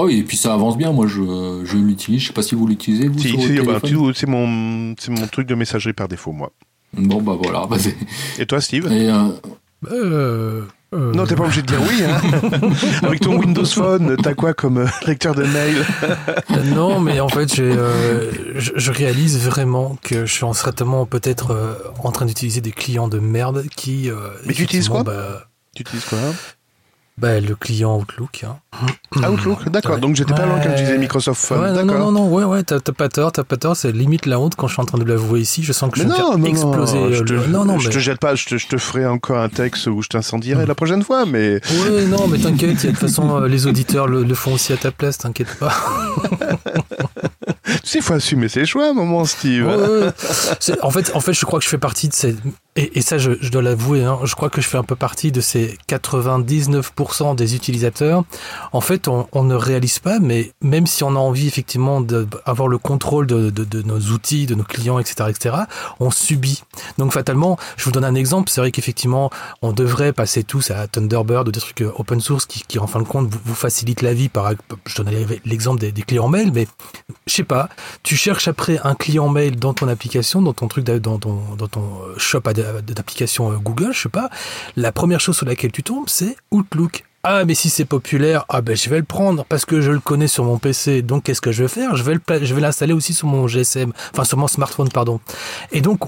Oh oui, et puis ça avance bien. Moi, je, je l'utilise. Je sais pas si vous l'utilisez. Vous, si, bah, c'est mon, c'est mon truc de messagerie par défaut, moi. Bon, bah voilà. Bah, [LAUGHS] et toi, Steve euh, euh... Euh... Non, t'es pas obligé de dire oui. Hein [LAUGHS] Avec ton Windows Phone, t'as quoi comme lecteur de mail [LAUGHS] Non, mais en fait, je, je, réalise vraiment que je suis en certainement peut-être en train d'utiliser des clients de merde qui. mais tu utilises quoi bah, Tu utilises quoi bah, le client Outlook. Hein. Ah, Outlook, d'accord. Donc j'étais pas loin quand je disais Microsoft Phone. Ouais, non, non, non, ouais, ouais, t'as pas tort, t'as pas tort. C'est limite la honte quand je suis en train de l'avouer ici. Je sens que je vais non, exploser. Non, je te, non, non, je te jette pas. Je te, je te, ferai encore un texte où je t'incendierai la prochaine fois, mais. Ouais, non, mais t'inquiète. De toute façon, euh, les auditeurs le, le, font aussi à ta place. T'inquiète pas. [LAUGHS] il faut assumer ses choix à un moment, Steve. en fait, en fait, je crois que je fais partie de ces et, ça, je, dois l'avouer, hein, je crois que je fais un peu partie de ces 99% des utilisateurs. En fait, on, ne réalise pas, mais même si on a envie effectivement d'avoir le contrôle de, nos outils, de nos clients, etc., etc., on subit. Donc fatalement, je vous donne un exemple. C'est vrai qu'effectivement, on devrait passer tous à Thunderbird ou des trucs euh, open source qui, en fin de compte, vous, vous facilitent la vie. Par, je donne l'exemple des, clients mail, mais je sais pas. Tu cherches après un client mail dans ton application, dans ton truc, dans ton, dans ton euh, shop d'application euh, Google, je sais pas, la première chose sur laquelle tu tombes, c'est Outlook. ah mais si c'est populaire, ah ben je vais le prendre parce que je le connais sur mon PC. Donc qu'est-ce que je vais faire? Je vais l'installer aussi sur mon GSM, enfin sur mon smartphone pardon. Et donc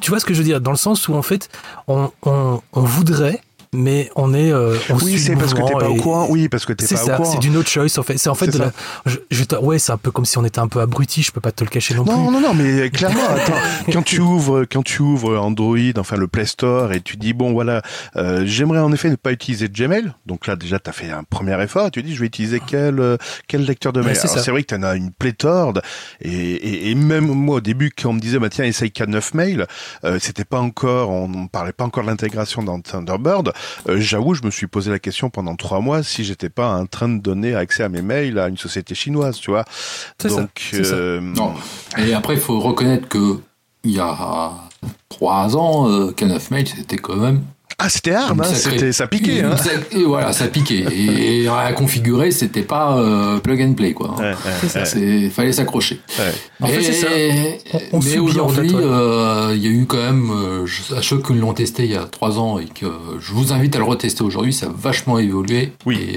tu vois ce que je veux dire? Dans le sens où en fait on voudrait mais on est euh, oui c'est parce que t'es pas au courant oui parce que t'es pas ça, au courant c'est du no choice en fait. C'est en fait de la, je, je, ouais c'est un peu comme si on était un peu abruti je peux pas te le cacher non, non plus. non non mais clairement attends quand tu ouvres quand tu ouvres Android enfin le Play Store et tu dis bon voilà euh, j'aimerais en effet ne pas utiliser Gmail. Donc là déjà t'as fait un premier effort tu dis je vais utiliser quel euh, quel lecteur de mail. c'est vrai que t'en as une pléthore et, et, et, même moi au début quand on me disait bah tiens essaye K9 Mail euh, c'était pas encore on, on parlait pas encore de l'intégration dans Thunderbird j'avoue, je me suis posé la question pendant trois mois si j'étais pas en train de donner accès à mes mails à une société chinoise, tu vois. Donc, euh, non. Et après, il faut reconnaître que il y a trois ans, euh, K9 Mail, c'était quand même ah, c'était hard, hein, c'était, ça piquait. Hein. et voilà, ça piquait. Et, à configurer, c'était pas euh, plug and play, quoi. Ouais, ouais, fallait s'accrocher. En fait, c'est ça. On, mais aujourd'hui, euh, il y a eu quand même, euh, à ceux qui l'ont testé il y a trois ans et que je vous invite à le retester aujourd'hui, ça a vachement évolué. Oui.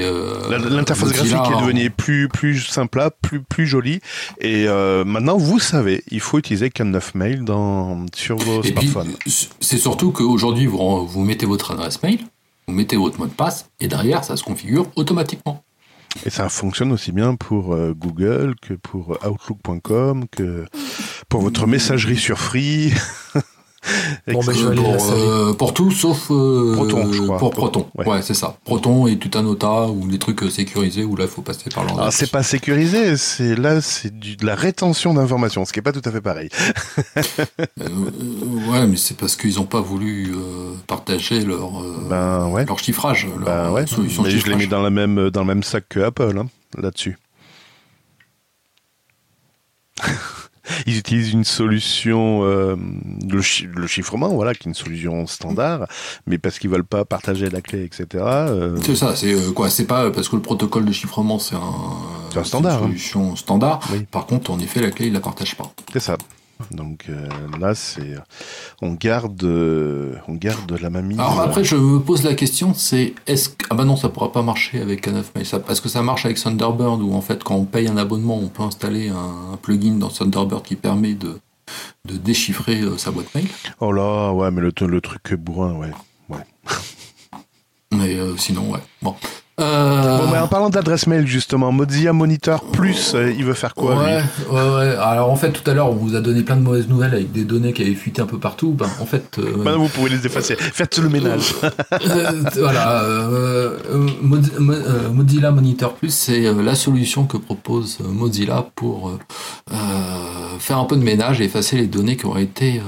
L'interface graphique est devenue plus, plus simple, plus, plus jolie. Et maintenant, vous savez, il faut utiliser Can9 Mail dans, sur vos smartphones. C'est surtout qu'aujourd'hui, vous, vous mettez votre adresse mail, vous mettez votre mot de passe, et derrière, ça se configure automatiquement. Et ça fonctionne aussi bien pour euh, Google que pour Outlook.com, que pour votre messagerie sur Free. [LAUGHS] [LAUGHS] Bon, ben, je pour, euh, pour, tout sauf euh, Proton, je crois. pour Proton. Ouais, c'est ça. Proton et Tutanota ou les trucs sécurisés où là il faut passer par. Ah, c'est pas sécurisé, c'est là c'est de la rétention d'informations, ce qui est pas tout à fait pareil. [LAUGHS] euh, ouais, mais c'est parce qu'ils ont pas voulu euh, partager leur ben, ouais. leur chiffrage, leur ben, ouais. solution mais je l'ai mis dans la même dans le même sac que Apple hein, là-dessus. [LAUGHS] [LAUGHS] ils utilisent une solution, euh, le, le, chiffrement, voilà, qui est une solution standard, mais parce qu'ils veulent pas partager la clé, etc. Euh... C'est ça, c'est euh, quoi C'est pas parce que le protocole de chiffrement c'est un, un standard, une hein. solution standard. Oui. Par contre, en effet, la clé ils la partagent pas. C'est ça. Donc euh, là, c'est on garde, euh, on garde la mamie. Alors après, je me pose la question, c'est est-ce que ah bah non, ça pourra pas marcher avec K9 Mail. Ça, est-ce que ça marche avec Thunderbird où en fait, quand on paye un abonnement, on peut installer un, plugin dans Thunderbird qui permet de de déchiffrer euh, sa boîte mail? Oh là, ouais, mais le, le truc bourrin, ouais, ouais. mais euh, sinon, ouais. Bon. Euh... Bon, mais en parlant d'adresse mail, justement, Mozilla Monitor Plus, euh, il veut faire quoi ouais, ouais, ouais. Alors, en fait, tout à l'heure, on vous a donné plein de mauvaises nouvelles avec des données qui avaient fuité un peu partout. Ben, en fait. Euh... Maintenant, vous pouvez les effacer. Faites le ménage. Voilà. Mozilla Monitor Plus, c'est la solution que propose Mozilla pour faire un peu de ménage et effacer les données qui auraient été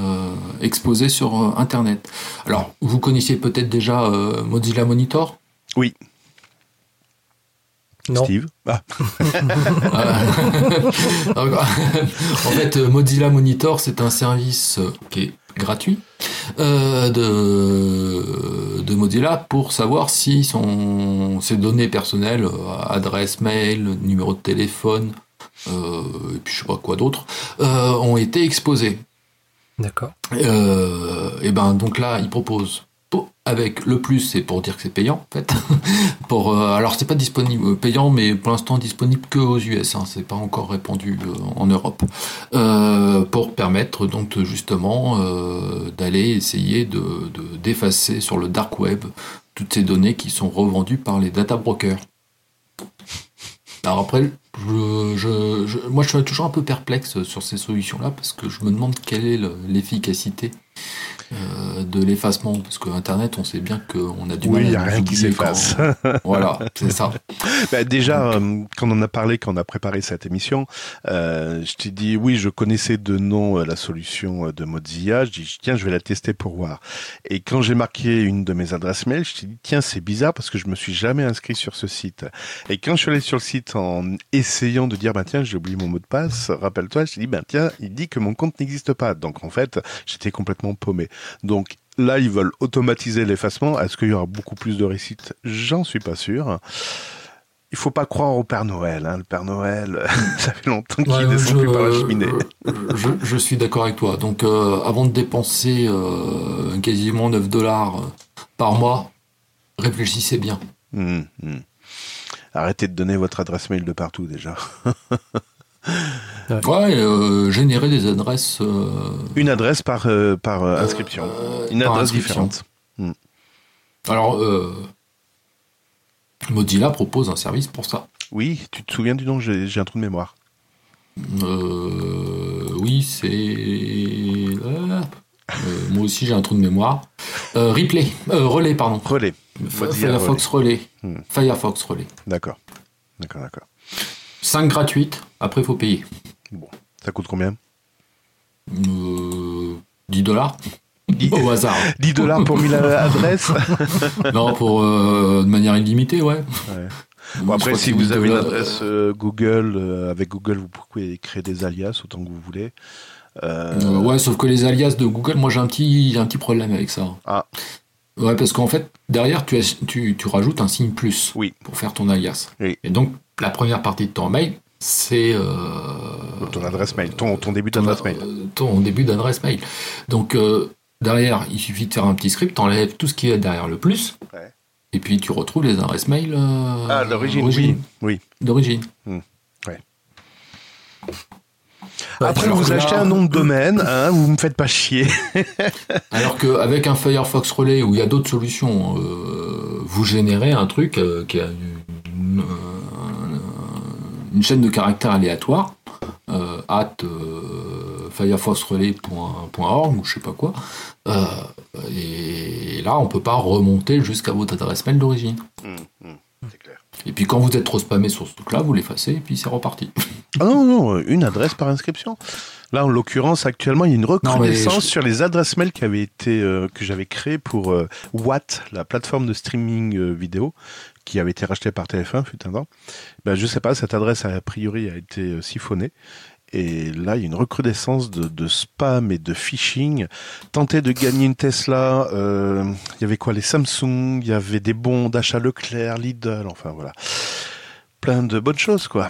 exposées sur Internet. Alors, vous connaissiez peut-être déjà Mozilla Monitor? Oui. Non. Steve. Ah. [LAUGHS] [LAUGHS] en fait, Mozilla Monitor, c'est un service euh, qui est gratuit euh, de, de Mozilla pour savoir si son, ses données personnelles, euh, adresse mail, numéro de téléphone, euh, et puis je sais pas quoi d'autre, euh, ont été exposées. D'accord. et ben donc là, il propose avec le plus, c'est pour dire que c'est payant en fait. [LAUGHS] pour euh, alors c'est pas disponible euh, payant, mais pour l'instant disponible que aux US. Hein, c'est pas encore répandu euh, en Europe. Pour permettre donc justement d'aller essayer de d'effacer sur le dark web toutes ces données qui sont revendues par les data brokers. Alors après, je, moi je suis toujours un peu perplexe sur ces solutions-là parce que je me demande quelle est l'efficacité euh, de l'effacement, parce que Internet, on sait bien qu'on a du oui, mal. Oui, il n'y a rien qui s'efface. voilà, c'est ça. [LAUGHS] Bah, déjà, euh, quand on a parlé, quand on a préparé cette émission, euh, je t'ai dit, oui, je connaissais de nom la solution de Mozilla. Je dis, tiens, je vais la tester pour voir. Et quand j'ai marqué une de mes adresses mail, je t'ai dit, tiens, c'est bizarre parce que je me suis jamais inscrit sur ce site. Et quand je suis allé sur le site en essayant de dire, bah tiens, j'ai oublié mon mot de passe, rappelle-toi, je t'ai dit, bah tiens, il dit que mon compte n'existe pas. Donc en fait, j'étais complètement paumé. Donc là, ils veulent automatiser l'effacement. Est-ce qu'il y aura beaucoup plus de réussite J'en suis pas sûr. Il faut pas croire au Père Noël. Hein. Le Père Noël, [LAUGHS] ça fait longtemps qu'il ouais, descend plus par la cheminée. je, je, suis d'accord avec toi. Donc, euh, avant de dépenser euh, quasiment 9 dollars par mois, réfléchissez bien. Hmm, hmm. Arrêtez de donner votre adresse mail de partout déjà. [LAUGHS] ouais, euh, générer des adresses. Euh, Une adresse par, par inscription. Une adresse différente. Hmm. Alors, Mozilla propose un service pour ça. Oui, tu te souviens du nom J'ai un trou de mémoire. oui, c'est. moi aussi, j'ai un trou de mémoire. replay, relais, pardon. Relais. Firefox relais. Hmm. Firefox relais. D'accord. D'accord, d'accord. 5 gratuites, après il faut payer. Bon, ça coûte combien 10 euh, dollars. Au hasard. [LAUGHS] 10 dollars pour 1000 adresses [LAUGHS] Non, pour euh, de manière illimitée, ouais. Bon, après, si vous avez une adresse euh, Google, avec Google, vous pouvez créer des alias autant que vous voulez. ouais, sauf que les alias de Google, moi j'ai un petit, un petit problème avec ça. Ah. Ouais, parce qu'en fait, derrière, tu, tu, tu, rajoutes un signe plus oui. pour faire ton alias. Oui. Et donc, la première partie de ton mail, c'est. Euh, ton adresse mail, ton, ton début d'adresse mail. Euh, ton début d'adresse mail. Donc, euh, derrière, il suffit de faire un petit script, t'enlèves tout ce qui est derrière le plus. Ouais. Et puis, tu retrouves les adresses mail. ah, d'origine, oui. oui. D'origine. Hmm. Ouais. Après, vous achetez un nom de domaine, hein, vous me faites pas chier. [LAUGHS] Alors qu'avec un Firefox Relay où il y a d'autres solutions, euh, vous générez un truc euh, qui a une, chaîne de caractères aléatoire, euh, at firefoxrelay.org ou je sais pas quoi. et là, on peut pas remonter jusqu'à votre adresse mail d'origine. C'est clair. Et puis quand vous êtes trop spammé sur ce truc-là, vous l'effacez et puis c'est reparti. Ah non, non, une adresse par inscription. Là, en l'occurrence, actuellement, il y a une recrudescence sur les adresses mail qui avaient été euh, que j'avais créées pour euh, Watt, la plateforme de streaming euh, vidéo, qui avait été rachetée par TF1 fut un temps. Ben, je sais pas, cette adresse a priori a été siphonnée. Et là, il y a une recrudescence de, spam et de phishing. Tenter de gagner une Tesla, il y avait quoi Les Samsung, il y avait des bons d'achat Leclerc, Lidl, enfin voilà. Plein de bonnes choses, quoi.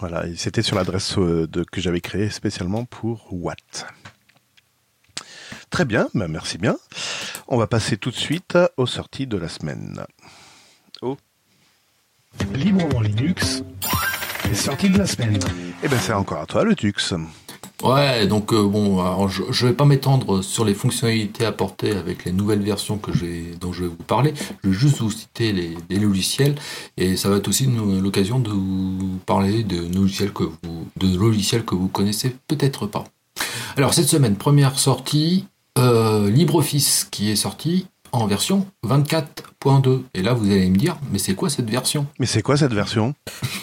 Voilà, c'était sur l'adresse euh, que j'avais créée spécialement pour Watt. Très bien, bah, merci bien. On va passer tout de suite aux sorties de la semaine. Oh. Librement Linux, les sorties de la semaine. Eh bien, c'est encore à toi le Tux. Ouais, donc euh, bon, je, ne vais pas m'étendre sur les fonctionnalités apportées avec les nouvelles versions que dont je vais vous parler. Je vais juste vous citer les, logiciels et ça va être aussi l'occasion de vous parler de logiciels que vous, de logiciels que vous connaissez peut-être pas. Alors cette semaine, première sortie, euh, LibreOffice qui est sorti en version 24.2. Et là, vous allez me dire, mais c'est quoi cette version? Mais c'est quoi cette version?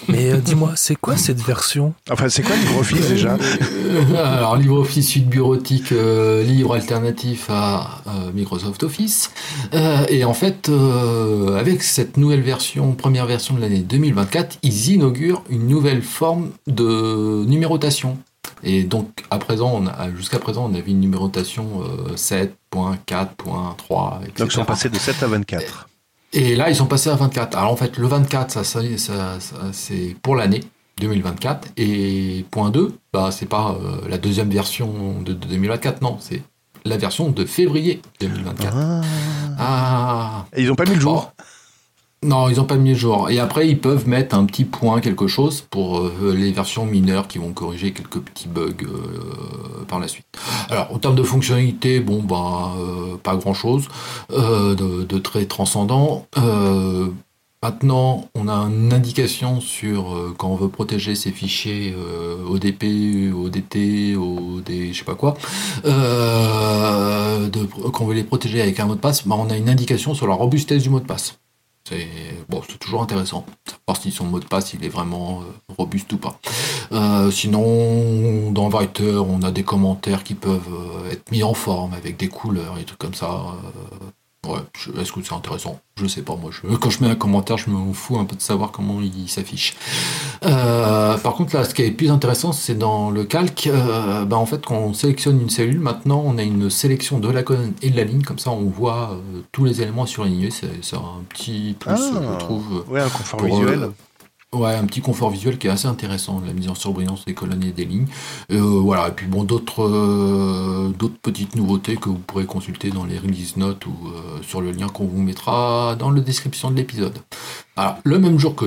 Mais euh, dis-moi, c'est quoi cette version? Enfin, c'est quoi LibreOffice déjà? Euh, Alors, LibreOffice, suite bureautique, euh, livre alternatif à Microsoft Office. et en fait, avec cette nouvelle version, première version de l'année 2024, ils inaugurent une nouvelle forme de numérotation. Et donc, à présent, jusqu'à présent, on avait une numérotation 7.4.3, etc. Donc, ils sont passés de 7 à 24. Et, là, ils sont passés à 24. Alors, en fait, le 24, ça, ça, c'est pour l'année 2024. Et point 2, bah, c'est pas euh, la deuxième version de, 2024, non, c'est la version de février 2024. Ah. ah. Et ils n'ont pas mis le jour non, ils n'ont pas mis le jour. Et après, ils peuvent mettre un petit point, quelque chose, pour euh, les versions mineures qui vont corriger quelques petits bugs euh, par la suite. Alors, en termes de fonctionnalité, bon, bah, pas grand-chose de, très transcendant. Maintenant, on a une indication sur quand on veut protéger ces fichiers ODP, ODT, OD, je sais pas quoi, quand on veut les protéger avec un mot de passe, bah, on a une indication sur la robustesse du mot de passe. C'est toujours intéressant. Savoir si son mot de passe il est vraiment euh, robuste ou pas. Euh, sinon, dans Writer, on a des commentaires qui peuvent euh, être mis en forme avec des couleurs et trucs comme ça. Ouais, est-ce que c'est intéressant? Je sais pas, moi. Je, quand je mets un commentaire, je me fous un peu de savoir comment il s'affiche. Euh, par contre, là, ce qui est plus intéressant, c'est dans le calque. Euh, bah, en fait, quand on sélectionne une cellule, maintenant, on a une sélection de la colonne et de la ligne. Comme ça, on voit euh, tous les éléments surlignés. C'est un petit plus, ah, je trouve. Ouais, un confort visuel. Ouais, un petit confort visuel qui est assez intéressant, la mise en surbrillance des colonnes et des lignes. Euh, voilà, et puis bon, d'autres euh, d'autres petites nouveautés que vous pourrez consulter dans les release notes ou euh, sur le lien qu'on vous mettra dans la description de l'épisode. Alors, le même jour que,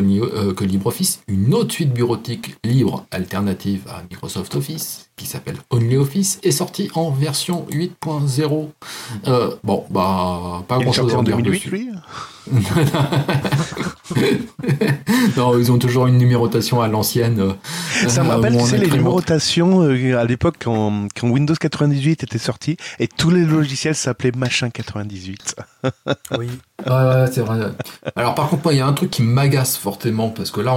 que LibreOffice, une autre suite bureautique libre alternative à Microsoft Office, qui s'appelle OnlyOffice, est sortie en version 8.0. bon, bah, pas grand-chose en 2008, lui [LAUGHS] non, ils ont toujours une numérotation à l'ancienne. Ça me rappelle, tu sais, les numérotations euh, à l'époque quand, quand, Windows 98 était sorti et tous les logiciels s'appelaient machin 98. [LAUGHS] oui. Alors par contre, il y a un truc qui m'agace fortement parce que là,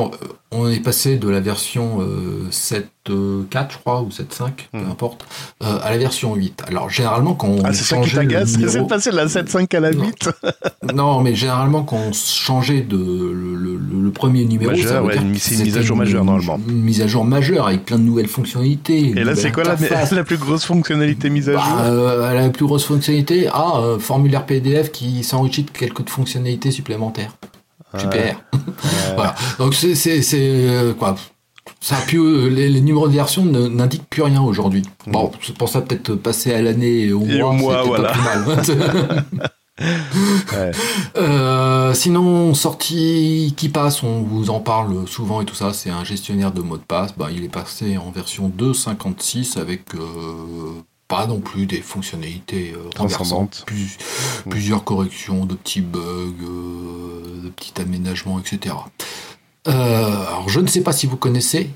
on, est passé de la version 7.4, euh, je crois, ou 7.5, peu hmm. importe, euh, à la version 8. Alors généralement, quand on ah, c'est ça qui t'agace C'est passé de la 7.5 à la 8 [LAUGHS] non. mais généralement, quand on changeait de le, premier numéro, c'est une, mise à jour majeure normalement. Une mise à jour majeure avec plein de nouvelles fonctionnalités. Et là, c'est quoi la, [LAUGHS] la, plus grosse fonctionnalité mise à bah, jour euh, La plus grosse fonctionnalité, ah, formulaire PDF qui s'enrichit de quelques fonctionnalités supplémentaires. Super. [LAUGHS] voilà. Donc c'est euh, quoi ça a pu, euh, les, numéros de version n'indiquent plus rien aujourd'hui. Bon, c'est pour ça peut-être passer à l'année au mois, voilà. pas plus mal. [LAUGHS] Euh, sinon, sortie qui passe, on vous en parle souvent et tout ça, c'est un gestionnaire de mots de passe. Bah, il est passé en version 2.56 avec pas non plus des fonctionnalités euh, transcendantes, mm. plusieurs corrections de petits bugs, euh, de petits aménagements, etc. Euh, alors je ne sais pas si vous connaissez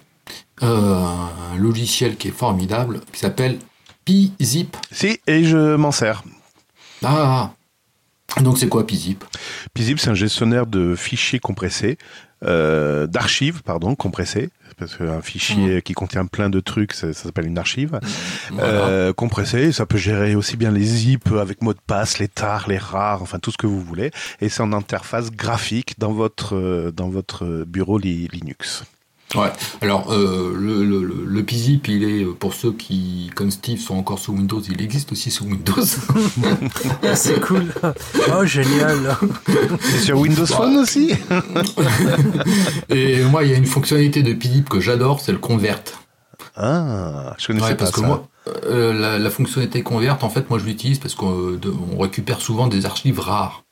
un logiciel qui est formidable qui s'appelle PZip. Si, et je m'en sers. Ah, donc c'est quoi PZip? PZip, c'est un gestionnaire de fichiers compressés, d'archives, pardon, compressés parce qu'un fichier mm. qui contient plein de trucs, ça, s'appelle une archive. Mm. Euh, compressé, ça peut gérer aussi bien les zips avec mot de passe, les tars, les rares, enfin tout ce que vous voulez. Et c'est en interface graphique dans votre, euh, dans votre bureau Linux. Ouais. Alors euh, le, le, le PZIP, il est pour ceux qui, comme Steve, sont encore sous Windows, il existe aussi sous Windows. [LAUGHS] c'est cool. Oh génial. C'est sur Windows Phone aussi. [LAUGHS] Et moi, il y a une fonctionnalité de PZIP que j'adore, c'est le convert. Ah, je connaissais pas parce ça. Que moi, euh, la, la, fonctionnalité convert, en fait, moi je l'utilise parce qu'on récupère souvent des archives rares.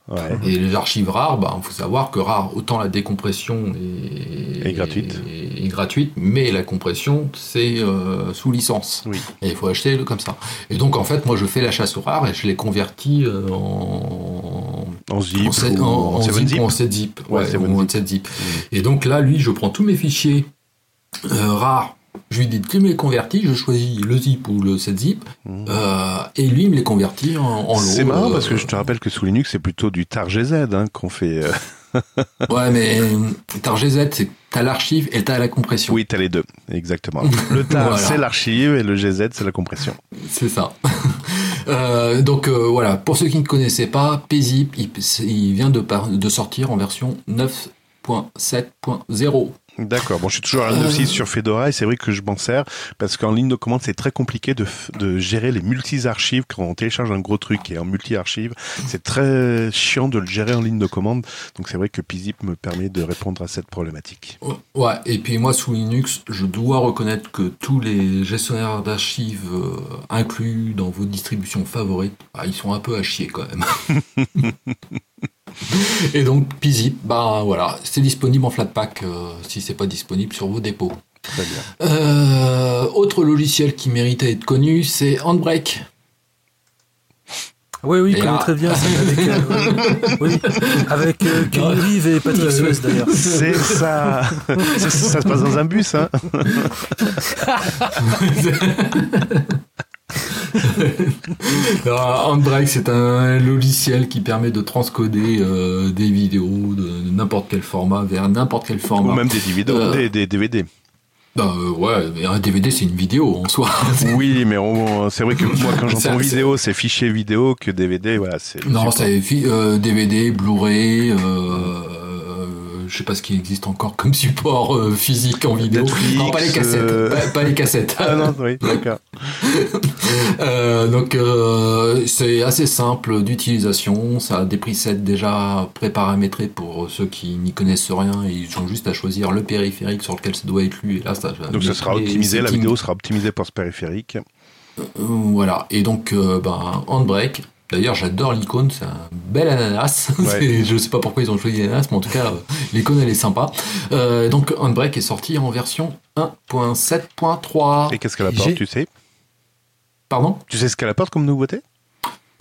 Et les archives rares, il bah, faut savoir que rare, autant la décompression est, gratuite. Est, gratuite, mais la compression, c'est euh, sous licence. Et il faut acheter comme ça. Et donc, en fait, moi, je fais la chasse aux rares et je les convertis euh, en... En zip, en, en, zip, en 7-zip. Ouais, 7 zip. Et donc là, lui, je prends tous mes fichiers euh, rares je lui dis tu me les convertis, je choisis le zip ou le 7-zip, mmh. euh, et lui il me les convertit en, en C'est marrant parce que je te rappelle que sous Linux c'est plutôt du targz hein, qu'on fait. Euh. [LAUGHS] ouais, mais targz c'est t'as l'archive et t'as la compression. Oui, t'as les deux, exactement. [LAUGHS] Le tar c'est l'archive et le gz c'est la compression. C'est ça. [LAUGHS] Euh, donc voilà, pour ceux qui ne connaissaient pas, PZIP, il, il vient de, de sortir en version 9.7.0. D'accord. Bon, je suis toujours à 9.6 sur Fedora et c'est vrai que je m'en sers parce qu'en ligne de commande, c'est très compliqué de, de gérer les multi-archives quand on télécharge un gros truc et en multi-archive. C'est très chiant de le gérer en ligne de commande. Donc c'est vrai que PZIP me permet de répondre à cette problématique. Ouais. Et puis moi, sous Linux, je dois reconnaître que tous les gestionnaires d'archives euh, inclus dans vos distributions favorites, bah, ils sont un peu à chier quand même. [LAUGHS] Et donc, PZIP, bah voilà, c'est disponible en Flatpak euh, si c'est pas disponible sur vos dépôts. Très bien. Euh, autre logiciel qui mérite à être connu, c'est Handbrake. Oui, oui, connaît très bien. Avec, euh, oui, avec euh, et Patrick Suez d'ailleurs. C'est ça. [LAUGHS] ça. Ça se passe dans un bus, hein. [LAUGHS] [LAUGHS] Handbrake, c'est un logiciel qui permet de transcoder euh, des vidéos de, n'importe quel format vers n'importe quel format. Ou même des, vidéos, euh, des, DVD. Bah, euh, ouais, un DVD c'est une vidéo en soi. [LAUGHS] oui, mais c'est vrai que moi quand [LAUGHS] j'entends vidéo, c'est fichier vidéo que DVD, voilà. Non, c'est DVD, Blu-ray, je sais pas ce qui existe encore comme support euh, physique en vidéo. non, pas les cassettes. Euh, pas, les cassettes. Ah non, oui, [LAUGHS] d'accord. donc c'est assez simple d'utilisation. Ça a des presets déjà préparamétrés pour ceux qui n'y connaissent rien. Et ils ont juste à choisir le périphérique sur lequel ça doit être lu. Et là, ça, donc ça sera optimisé. La vidéo sera optimisée pour ce périphérique. voilà. Et donc, ben, Handbrake D'ailleurs, j'adore l'icône, c'est un bel ananas. [LAUGHS] je ne sais pas pourquoi ils ont choisi l'ananas, mais en tout cas, [LAUGHS] l'icône elle est sympa. Euh, donc, Unbreak est sorti en version 1.7.3. Et qu'est-ce qu'elle apporte, tu sais? Pardon? Tu sais ce qu'elle apporte comme nouveauté?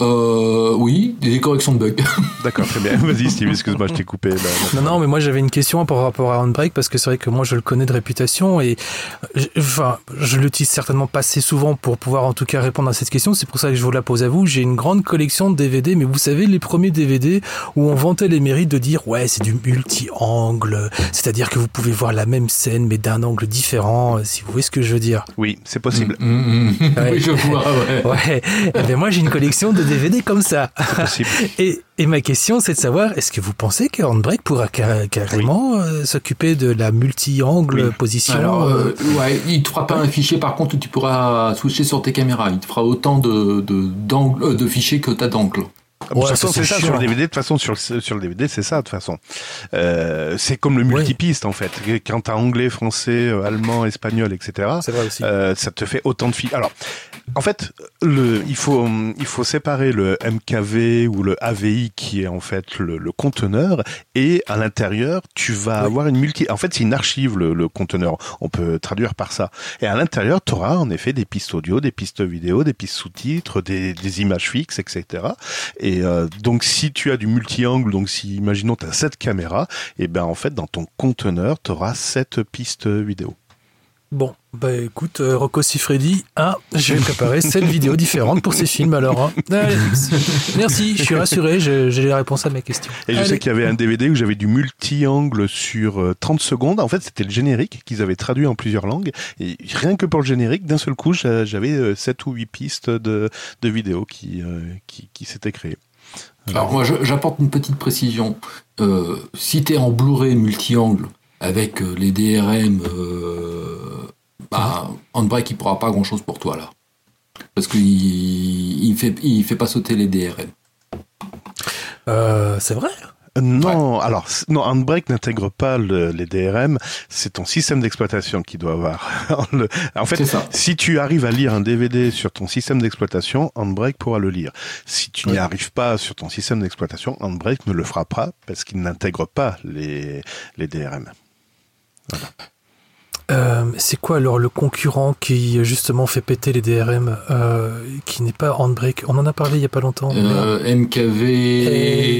Euh, oui, des corrections de bugs. [LAUGHS] D'accord, très bien. Vas-y, Steve, excuse-moi, je t'ai coupé. Non, non, mais moi j'avais une question par rapport à Handbrake parce que c'est vrai que moi je le connais de réputation et je, enfin, je l'utilise certainement pas assez souvent pour pouvoir en tout cas répondre à cette question. C'est pour ça que je vous la pose à vous. J'ai une grande collection de DVD, mais vous savez, les premiers DVD où on vantait les mérites de dire ouais, c'est du multi-angle, c'est-à-dire que vous pouvez voir la même scène mais d'un angle différent, si vous voyez ce que je veux dire. Oui, c'est possible. Mm, mm, mm. oui, je vois, ouais. [LAUGHS] ouais. Et eh ben, moi j'ai une collection de DVD comme ça. [LAUGHS] et, et, ma question, c'est de savoir, est-ce que vous pensez que Handbrake pourra carrément euh, s'occuper de la multi-angle position Alors, euh, euh, ouais, il te fera pas un fichier, par contre, où tu pourras switcher sur tes caméras. Il te fera autant de, de, de fichiers que tu as d'angles. Ah, de toute façon, c'est ça sur le DVD. De toute façon, sur le, sur le DVD, c'est ça. De toute façon, euh, c'est comme le multipiste en fait. Quand t'as anglais, français, allemand, espagnol, etc. Vrai aussi. Euh, ça te fait autant de films. Alors, en fait, le, il faut, il faut séparer le MKV ou le AVI qui est en fait le, le conteneur et à l'intérieur, tu vas avoir une multi. En fait, c'est une archive le, le, conteneur. On peut traduire par ça. Et à l'intérieur, tu auras en effet des pistes audio, des pistes vidéo, des pistes sous-titres, des, des images fixes, etc. Et euh, donc, si tu as du multi-angle, donc si imaginons tu as sept caméras, et ben en fait dans ton conteneur, tu auras sept pistes vidéo. Bon, bah écoute, euh, Rocco Siffredi, ah, je vais préparer sept vidéos différentes pour ces films alors. Hein. [LAUGHS] merci, je suis rassuré, j'ai les réponses à mes questions. Et je sais qu'il y avait un DVD où j'avais du multi-angle sur 30 euh, secondes. En fait, c'était le générique qu'ils avaient traduit en plusieurs langues. Et rien que pour le générique, d'un seul coup, j'avais 7 euh, ou 8 pistes de, de vidéos qui, qui, qui s'étaient créées. Alors moi, j'apporte une petite précision. si tu es en Blu-ray multi-angle avec les DRM bah, Handbrake, il pourra pas grand chose pour toi là. Parce qu'il il fait, il fait pas sauter les DRM. Euh, c'est vrai non, alors non, Handbrake n'intègre pas les DRM, c'est ton système d'exploitation qui doit avoir. [LAUGHS] en fait, si tu arrives à lire un DVD sur ton système d'exploitation, Handbrake pourra le lire. Si tu n'y arrives pas sur ton système d'exploitation, Handbrake ne le fera pas parce qu'il n'intègre pas les, les DRM. Voilà. Euh, c'est quoi alors le concurrent qui justement fait péter les DRM, euh, qui n'est pas Handbrake? On en a parlé il y a pas longtemps. Euh, MKV. Et...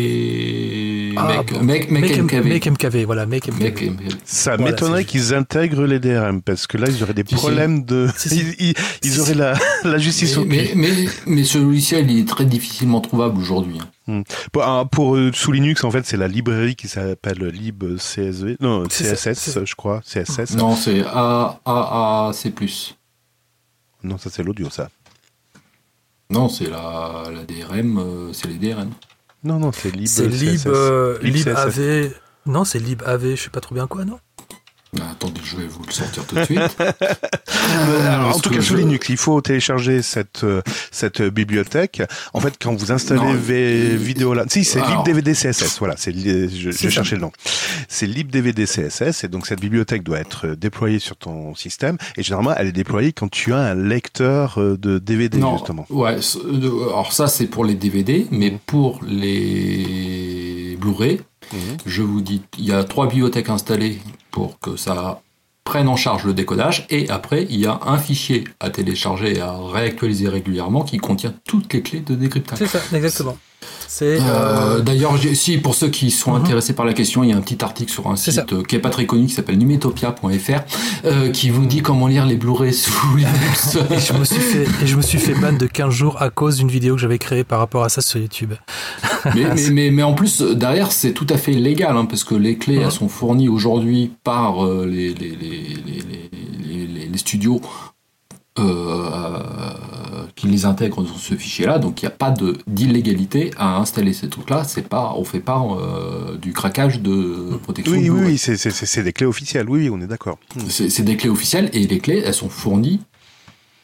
Ah, make, MKV. voilà, Make MKV. Ça m'étonnerait qu'ils intègrent les DRM parce que là ils auraient des problèmes de. [LAUGHS] Ils, auraient la, [LAUGHS] la justice au mais, mais, mais, ce logiciel il est très difficilement trouvable aujourd'hui. Hein. Hmm. Pour, pour, euh, sous Linux, en fait, c'est la librairie qui s'appelle libcsv, non CSS, je crois, CSS. Non, c'est AAAC+. Non, ça c'est l'audio, ça. Non, c'est la, la DRM, euh, c'est les DRM. Non, non, c'est lib. C'est lib, euh, lib, AV. Non, c'est lib AV, je sais pas trop bien quoi, non? Ah, attendez, je vais vous le sortir tout de suite. [LAUGHS] en tout cas, sous Linux, il faut télécharger cette euh, cette bibliothèque. En fait, quand vous installez v là, si c'est libdvd CSS, voilà, c'est je, je cherchais le nom. C'est libdvd CSS et donc cette bibliothèque doit être euh, déployée sur ton système et généralement elle est déployée quand tu as un lecteur euh, de DVD non, justement. Ouais, alors ça c'est pour les DVD, mais pour les Blu-ray, mmh. je vous dis, il y a trois bibliothèques installées pour que ça prenne en charge le décodage et après il y a un fichier à télécharger et à réactualiser régulièrement qui contient toutes les clés de décryptage. C'est ça, exactement. Euh, euh, d'ailleurs, si pour ceux qui sont mhm. intéressés par la question, il y a un petit article sur un site euh, qui est pas très connu, qui s'appelle numetopia.fr, qui vous dit comment lire les Blu-ray sous Linux. [LAUGHS] et je me suis fait, et je me suis fait ban de 15 jours à cause d'une vidéo que j'avais créée par rapport à ça sur YouTube. mais, [LAUGHS] mais, en plus, derrière, c'est tout à fait légal, hein, parce que les clés, elles sont fournies aujourd'hui par les, les, les, les, studios qui les intègrent dans ce fichier-là. Donc il n'y a pas d'illégalité à installer ces trucs-là. C'est pas, on fait pas euh, du craquage de protection. Oui, oui, c'est des clés officielles. Oui, on est d'accord. C'est des clés officielles et les clés, elles sont fournies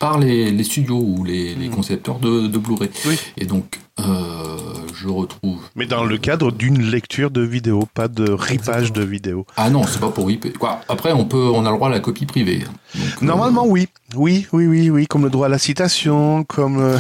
par les, studios ou les, hmm. concepteurs de, Blu-ray. Et donc, euh, je retrouve. Mais dans le cadre d'une lecture de vidéo, pas de ripage de vidéo. Ah non, c'est pas pour ripper. Quoi Après, on peut, on a le droit à la copie privée. Normalement, oui. Oui, oui, oui, oui, comme le droit à la citation, comme. Euh,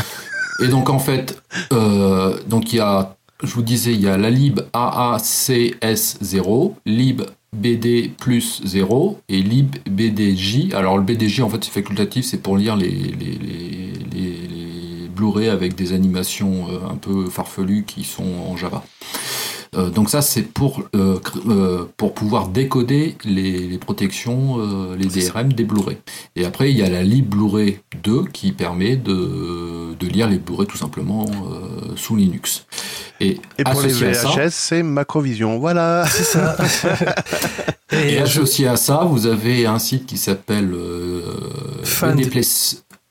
Et donc, en fait, euh, donc il y a je vous disais, il y a la lib AACS0, lib BD plus 0 et lib BDJ. Alors le BDJ en fait c'est facultatif, c'est pour lire les, les, les, les, Blu-ray avec des animations euh, un peu farfelues qui sont en Java. Euh, donc ça c'est pour euh, pour pouvoir décoder les, protections, les DRM des Blu-ray. Et après il y a la lib Blu-ray 2 qui permet de, de lire les Blu-ray tout simplement sous Linux. Et, pour les VHS, c'est Macrovision. Voilà. C'est ça. [LAUGHS] et, associé à ça, vous avez un site qui s'appelle euh,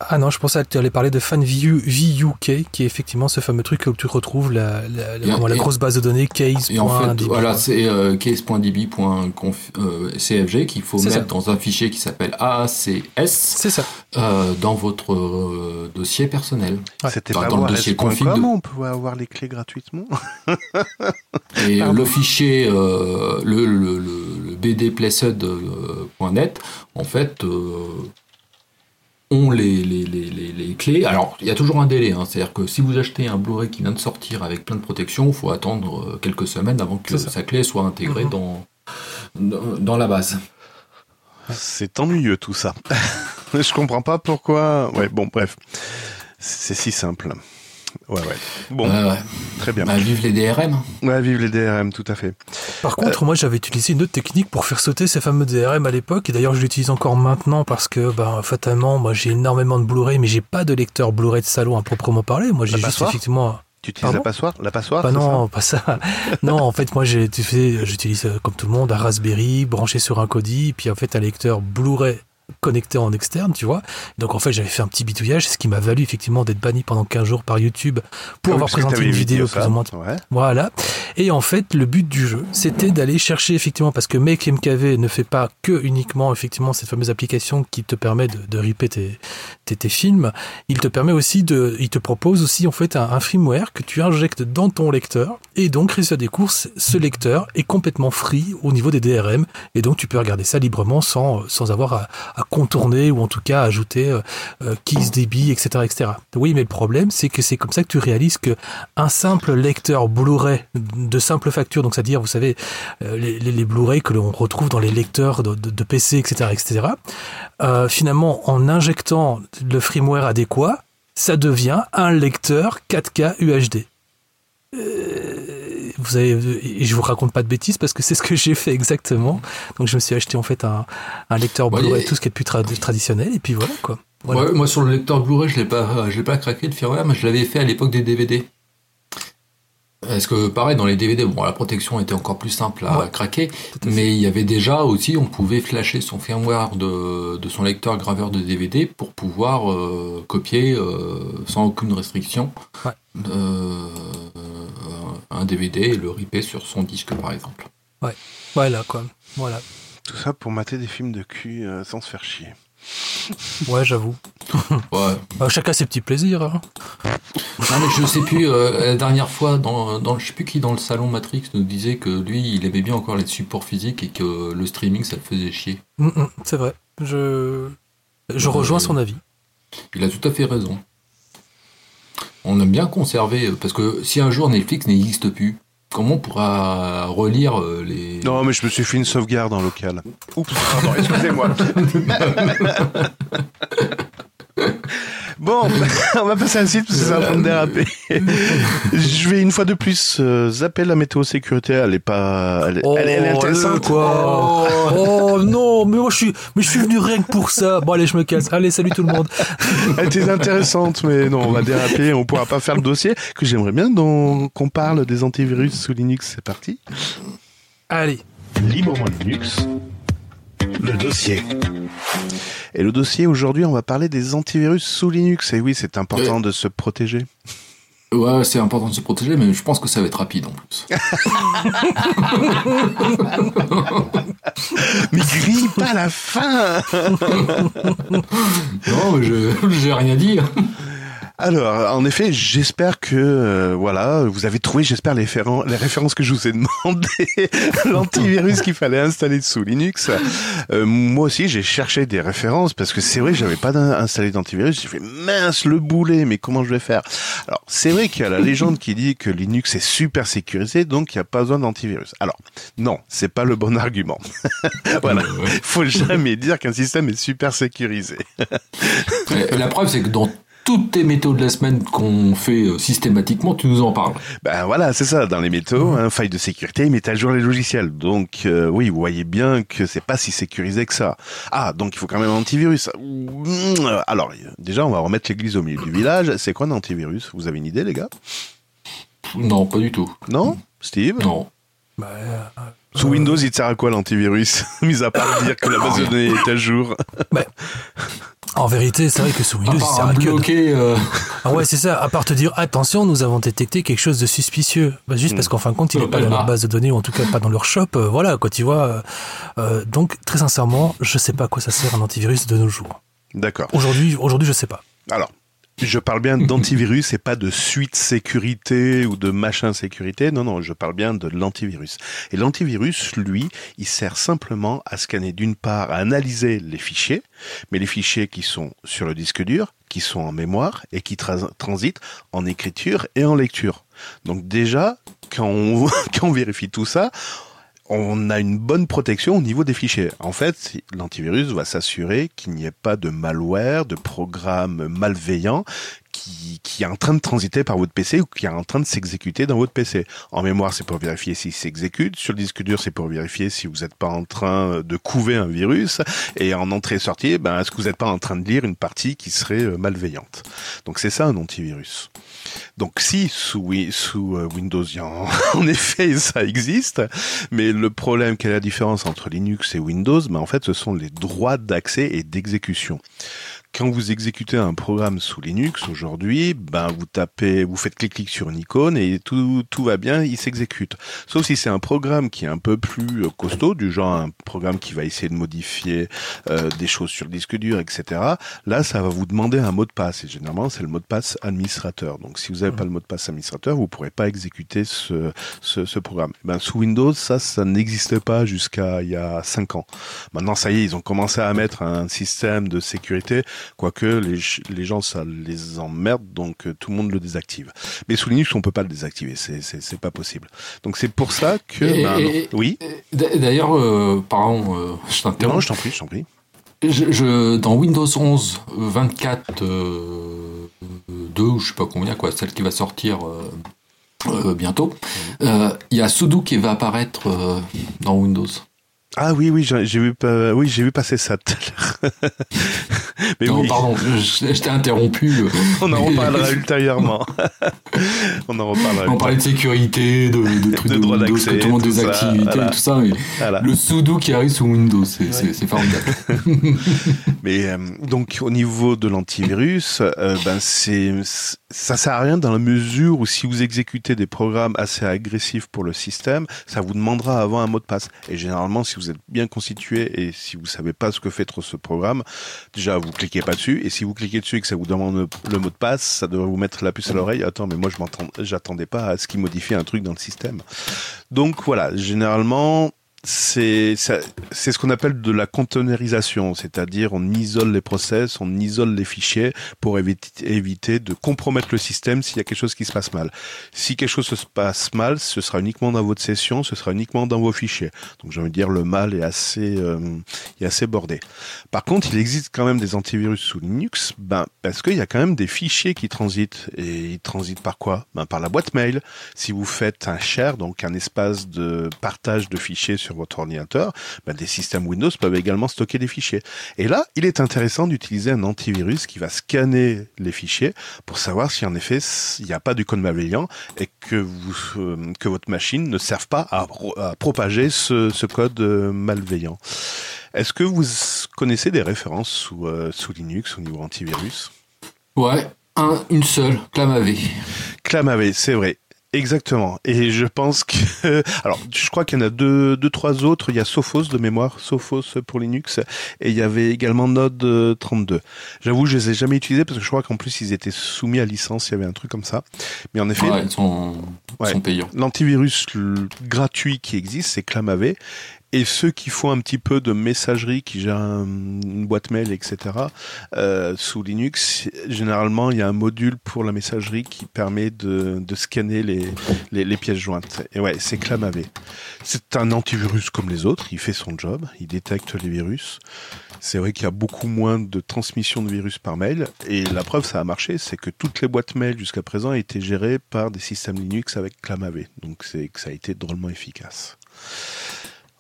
ah non, je pensais que tu allais parler de FanView VUK, qui est effectivement ce fameux truc où tu retrouves la, la, la, grosse base de données case. Et en fait, voilà, c'est euh, case.db.cfg qu'il faut mettre dans un fichier qui s'appelle AACS. C'est ça. Euh, dans votre euh, dossier personnel. C'était pas dans le dossier config. Comment on peut avoir les clés gratuitement [LAUGHS] Et le fichier, euh, le, le, le, bdplaced.net, en fait ont les, les, les, les, clés. Alors, il y a toujours un délai, hein. c'est-à-dire que si vous achetez un Blu-ray qui vient de sortir avec plein de protection, il faut attendre euh, quelques semaines avant que sa clé soit intégrée mhm. dans, dans, la base. C'est ennuyeux tout ça. [LAUGHS] Je comprends pas pourquoi. Ouais, bon, bref. C'est si simple. Ouais, ouais. Bon, très bien. Bah, vive les DRM. Ouais, vive les DRM, tout à fait. Par contre, moi, j'avais utilisé une autre technique pour faire sauter ces fameux DRM à l'époque, et d'ailleurs, je l'utilise encore maintenant parce que, bah, fatalement, moi, j'ai énormément de Blu-ray, mais j'ai pas de lecteur Blu-ray de salon à proprement parler. Moi, j'ai juste effectivement. Tu utilises la passoire? La passoire bah non, pas ça. [LAUGHS] non, en fait, moi, j'utilise euh, comme tout le monde un Raspberry branché sur un Kodi, puis en fait un lecteur Blu-ray connecté en externe, tu vois. Donc en fait, j'avais fait un petit bitouillage, ce qui m'a valu effectivement d'être banni pendant 15 jours par YouTube pour ah avoir présenté une vidéo plus ou moins. Voilà. Et en fait, le but du jeu, c'était d'aller chercher effectivement, parce que Make MKV ne fait pas que uniquement effectivement cette fameuse application qui te permet de, de ripper tes, tes, films, il te permet aussi de, il te propose aussi en fait un, firmware que tu injectes dans ton lecteur, et donc résultat des courses, ce lecteur est complètement free au niveau des DRM, et donc tu peux regarder ça librement sans, sans avoir à à contourner ou en tout cas ajouter euh, euh KissDB, etc., etc. Oui, mais le problème, c'est que c'est comme ça que tu réalises que un simple lecteur Blu-ray de simple facture, donc c'est-à-dire, vous savez, euh, les, les, Blu-ray que l'on retrouve dans les lecteurs de, de, PC, etc., etc., euh, finalement, en injectant le firmware adéquat, ça devient un lecteur 4K UHD. Euh, vous avez, et je vous raconte pas de bêtises parce que c'est ce que j'ai fait exactement. Donc je me suis acheté en fait un, un lecteur Blu-ray, tout ce qui est plus traditionnel, et puis voilà quoi. moi sur le lecteur Blu-ray, je l'ai pas, je l'ai pas craqué de firmware, mais je l'avais fait à l'époque des DVD. Est-ce que pareil dans les DVD, bon la protection était encore plus simple à craquer, mais il y avait déjà aussi, on pouvait flasher son firmware de, de son lecteur graveur de DVD pour pouvoir euh, copier euh, sans aucune restriction ouais. euh, un DVD et le ripper sur son disque par exemple. Ouais, voilà quoi, voilà. Tout ça pour mater des films de cul euh, sans se faire chier. Ouais, j'avoue. [LAUGHS] Ouais. Bah, chacun ses petits plaisirs. Hein. Non, mais je sais plus, euh, la dernière fois, dans, dans, je sais plus qui dans le salon Matrix nous disait que lui, il aimait bien encore les supports physiques et que le streaming, ça le faisait chier. Mm, mm, c'est vrai. Je, je rejoins son avis. Il a tout à fait raison. On aime bien conserver, euh, parce que si un jour Netflix n'existe plus, comment on pourra relire euh, les... Non, mais je me suis fait une sauvegarde en local. Oups, pardon, excusez-moi. [LAUGHS] [LAUGHS] Bon, [LAUGHS] on va passer à un site parce que c'est en train de déraper. je vais une fois de plus euh, zapper la météo sécurité. Elle est pas, elle, oh, elle, est intéressante. Quoi oh. oh. non, mais moi je suis, mais je suis venu rien que pour ça. Bon allez, je me casse. Allez, salut tout le monde. elle était intéressante, mais non, on va déraper. On pourra pas faire le dossier que j'aimerais bien qu'on parle des antivirus sous Linux. C'est parti. Allez. Librement Linux. Le dossier. Et le dossier aujourd'hui, on va parler des antivirus sous Linux. Et oui, c'est important de se protéger. Ouais, c'est important de se protéger, mais je pense que ça va être rapide en plus. [LAUGHS] [LAUGHS] mais grille pas la fin Non, mais je j'ai rien à dire. [LAUGHS] Alors, en effet, j'espère que euh, voilà, vous avez trouvé, j'espère les, les, références que je vous ai demandé, [LAUGHS] l'antivirus qu'il fallait installer sous Linux. Euh, moi aussi, j'ai cherché des références parce que c'est vrai j'avais pas installé d'antivirus. J'ai fait mince le boulet, mais comment je vais faire? Alors, c'est vrai qu'il y a la légende qui dit que Linux est super sécurisé, donc il n'y a pas besoin d'antivirus. Alors, non, c'est pas le bon argument. [LAUGHS] voilà, faut jamais dire qu'un système est super sécurisé. la preuve, c'est que dans toutes tes métaux de la semaine qu'on fait euh, systématiquement, tu nous en parles. Ben voilà, c'est ça. Dans les métaux, un hein, faille de sécurité, ils mettent à jour les logiciels. Donc euh, oui, vous voyez bien que c'est pas si sécurisé que ça. Ah, donc il faut quand même un antivirus. Alors déjà, on va remettre l'église au milieu du village. C'est quoi un antivirus? Vous avez une idée, les gars? Non, pas du tout. Non, Steve? Non. Bah, euh, Sous Windows, il sert à quoi l'antivirus [LAUGHS] Mis à part dire que la base de données est à jour. Bah, en vérité, c'est vrai que sous Windows, il sert à bloquer. Euh... [LAUGHS] Ah ouais, c'est ça. À part te dire, attention, nous avons détecté quelque chose de suspicieux. Bah, juste parce hmm. qu'en fin de compte, il n'est pas dans leur base de données, ou en tout cas pas dans leur shop. Euh, voilà, quoi, tu vois. Euh, euh, donc, très sincèrement, je sais pas à quoi ça sert un antivirus de nos jours. D'accord. Aujourd'hui, aujourd'hui, je sais pas. Alors, je parle bien d'antivirus et pas de suite sécurité ou de machin sécurité. Non, non, je parle bien de l'antivirus. Et l'antivirus, lui, il sert simplement à scanner d'une part, à analyser les fichiers, mais les fichiers qui sont sur le disque dur, qui sont en mémoire et qui transitent en écriture et en lecture. Donc déjà, quand on, [LAUGHS] vérifie tout ça, on a une bonne protection au niveau des fichiers. En fait, l'antivirus va s'assurer qu'il n'y ait pas de malware, de programme malveillant qui, est en train de transiter par votre PC ou qui est en train de s'exécuter dans votre PC. En mémoire, c'est pour vérifier s'il s'exécute. Sur le disque dur, c'est pour vérifier si vous n'êtes pas en train de couver un virus. Et en entrée-sortie, ben, est-ce que vous n'êtes pas en train de lire une partie qui serait euh, malveillante? Donc c'est ça un antivirus. Donc si sous, sous euh, Windows, [LAUGHS] en, effet, ça existe, mais le problème, quelle est la différence entre Linux et Windows? Ben, En fait, ce sont les droits d'accès et d'exécution quand vous exécutez un programme sous Linux aujourd'hui, ben vous tapez, vous faites clic-clic sur une icône et tout, tout va bien, il s'exécute. Sauf si c'est un programme qui est un peu plus euh, costaud, du genre un programme qui va essayer de modifier euh, des choses sur le disque dur, etc. Là, ça va vous demander un mot de passe et généralement c'est le mot de passe administrateur. Donc si vous n'avez pas le mot de passe administrateur, vous pourrez pas exécuter ce, ce, ce programme. Ben sous Windows, ça, ça n'existait pas jusqu'à il y a cinq ans. Maintenant, ça y est, ils ont commencé à mettre un système de sécurité Quoique les, les gens, ça les emmerde, donc euh, tout le monde le désactive. Mais sous Linux, on peut pas le désactiver, c'est c'est pas possible. Donc c'est pour ça que. Oui. D'ailleurs, euh, pardon, euh, je t'interromps. Non, je t'en prie, je t'en prie. Je, dans Windows 11 24 euh, 2 ou je sais pas combien quoi, celle qui va sortir euh, bientôt, il y a Sudo qui va apparaître dans Windows. Ah oui, oui, j'ai vu, oui, j'ai vu passer ça tout à l'heure. [LAUGHS] Mais non, pardon, je, t'ai interrompu. [LAUGHS] On en reparlera [LAUGHS] ultérieurement. On en reparlera. On parlait de sécurité, de, de trucs de, de, de, tout le monde des activités et tout ça. Mais Le sudo qui arrive sous Windows, c'est formidable. mais euh, donc au niveau de l'antivirus, euh, ben c'est ça sert à rien dans la mesure où si vous exécutez des programmes assez agressifs pour le système, ça vous demandera avant un mot de passe. Et généralement, si vous êtes bien constitué et si vous savez pas ce que fait trop ce programme, déjà vous cliquez pas dessus. Et si vous cliquez dessus et que ça vous demande le mot de passe, ça devrait vous mettre la puce à l'oreille. Attends, mais moi je j'attendais pas à ce qu'il modifie un truc dans le système. Donc voilà, généralement, c'est ce qu'on appelle de la containerisation, c'est-à-dire on isole les process, on isole les fichiers pour éviter, éviter de compromettre le système s'il y a quelque chose qui se passe mal. Si quelque chose se passe mal, ce sera uniquement dans votre session, ce sera uniquement dans vos fichiers. Donc j'ai envie de dire le mal est assez euh, est assez bordé. Par contre, il existe quand même des antivirus sous Linux, ben parce qu'il y a quand même des fichiers qui transitent et ils transitent par quoi? Ben par la boîte mail. Si vous faites un share, donc un espace de partage de fichiers sur sur votre ordinateur, ben, des systèmes Windows peuvent également stocker des fichiers. Et là, il est intéressant d'utiliser un antivirus qui va scanner les fichiers pour savoir si en effet il n'y a pas du code malveillant et que vous euh, que votre machine ne serve pas à, propager ce, ce code euh, malveillant. Est-ce que vous connaissez des références sous, euh, sous Linux au niveau antivirus? Ouais, un, une seule, ClamAV. ClamAV, c'est vrai. Exactement. Et je pense que, [LAUGHS] alors, je crois qu'il y en a deux, deux, trois autres. Il y a Sophos de mémoire, Sophos pour Linux, et il y avait également Node 32. J'avoue, je les ai jamais utilisés parce que je crois qu'en plus ils étaient soumis à licence. Il y avait un truc comme ça. Mais en effet, ils sont, sont payants. L'antivirus gratuit qui existe, c'est ClamAV, et ceux qui font un petit peu de messagerie, qui gèrent une boîte mail, etc., euh, sous Linux, généralement, il y a un module pour la messagerie qui permet de, de scanner les, les, les, pièces jointes. Et ouais, c'est ClamAV. C'est un antivirus comme les autres, il fait son job, il détecte les virus. C'est vrai qu'il y a beaucoup moins de transmission de virus par mail. Et la preuve, ça a marché, c'est que toutes les boîtes mail jusqu'à présent étaient gérées par des systèmes Linux avec ClamAV. Donc c'est ça a été drôlement efficace.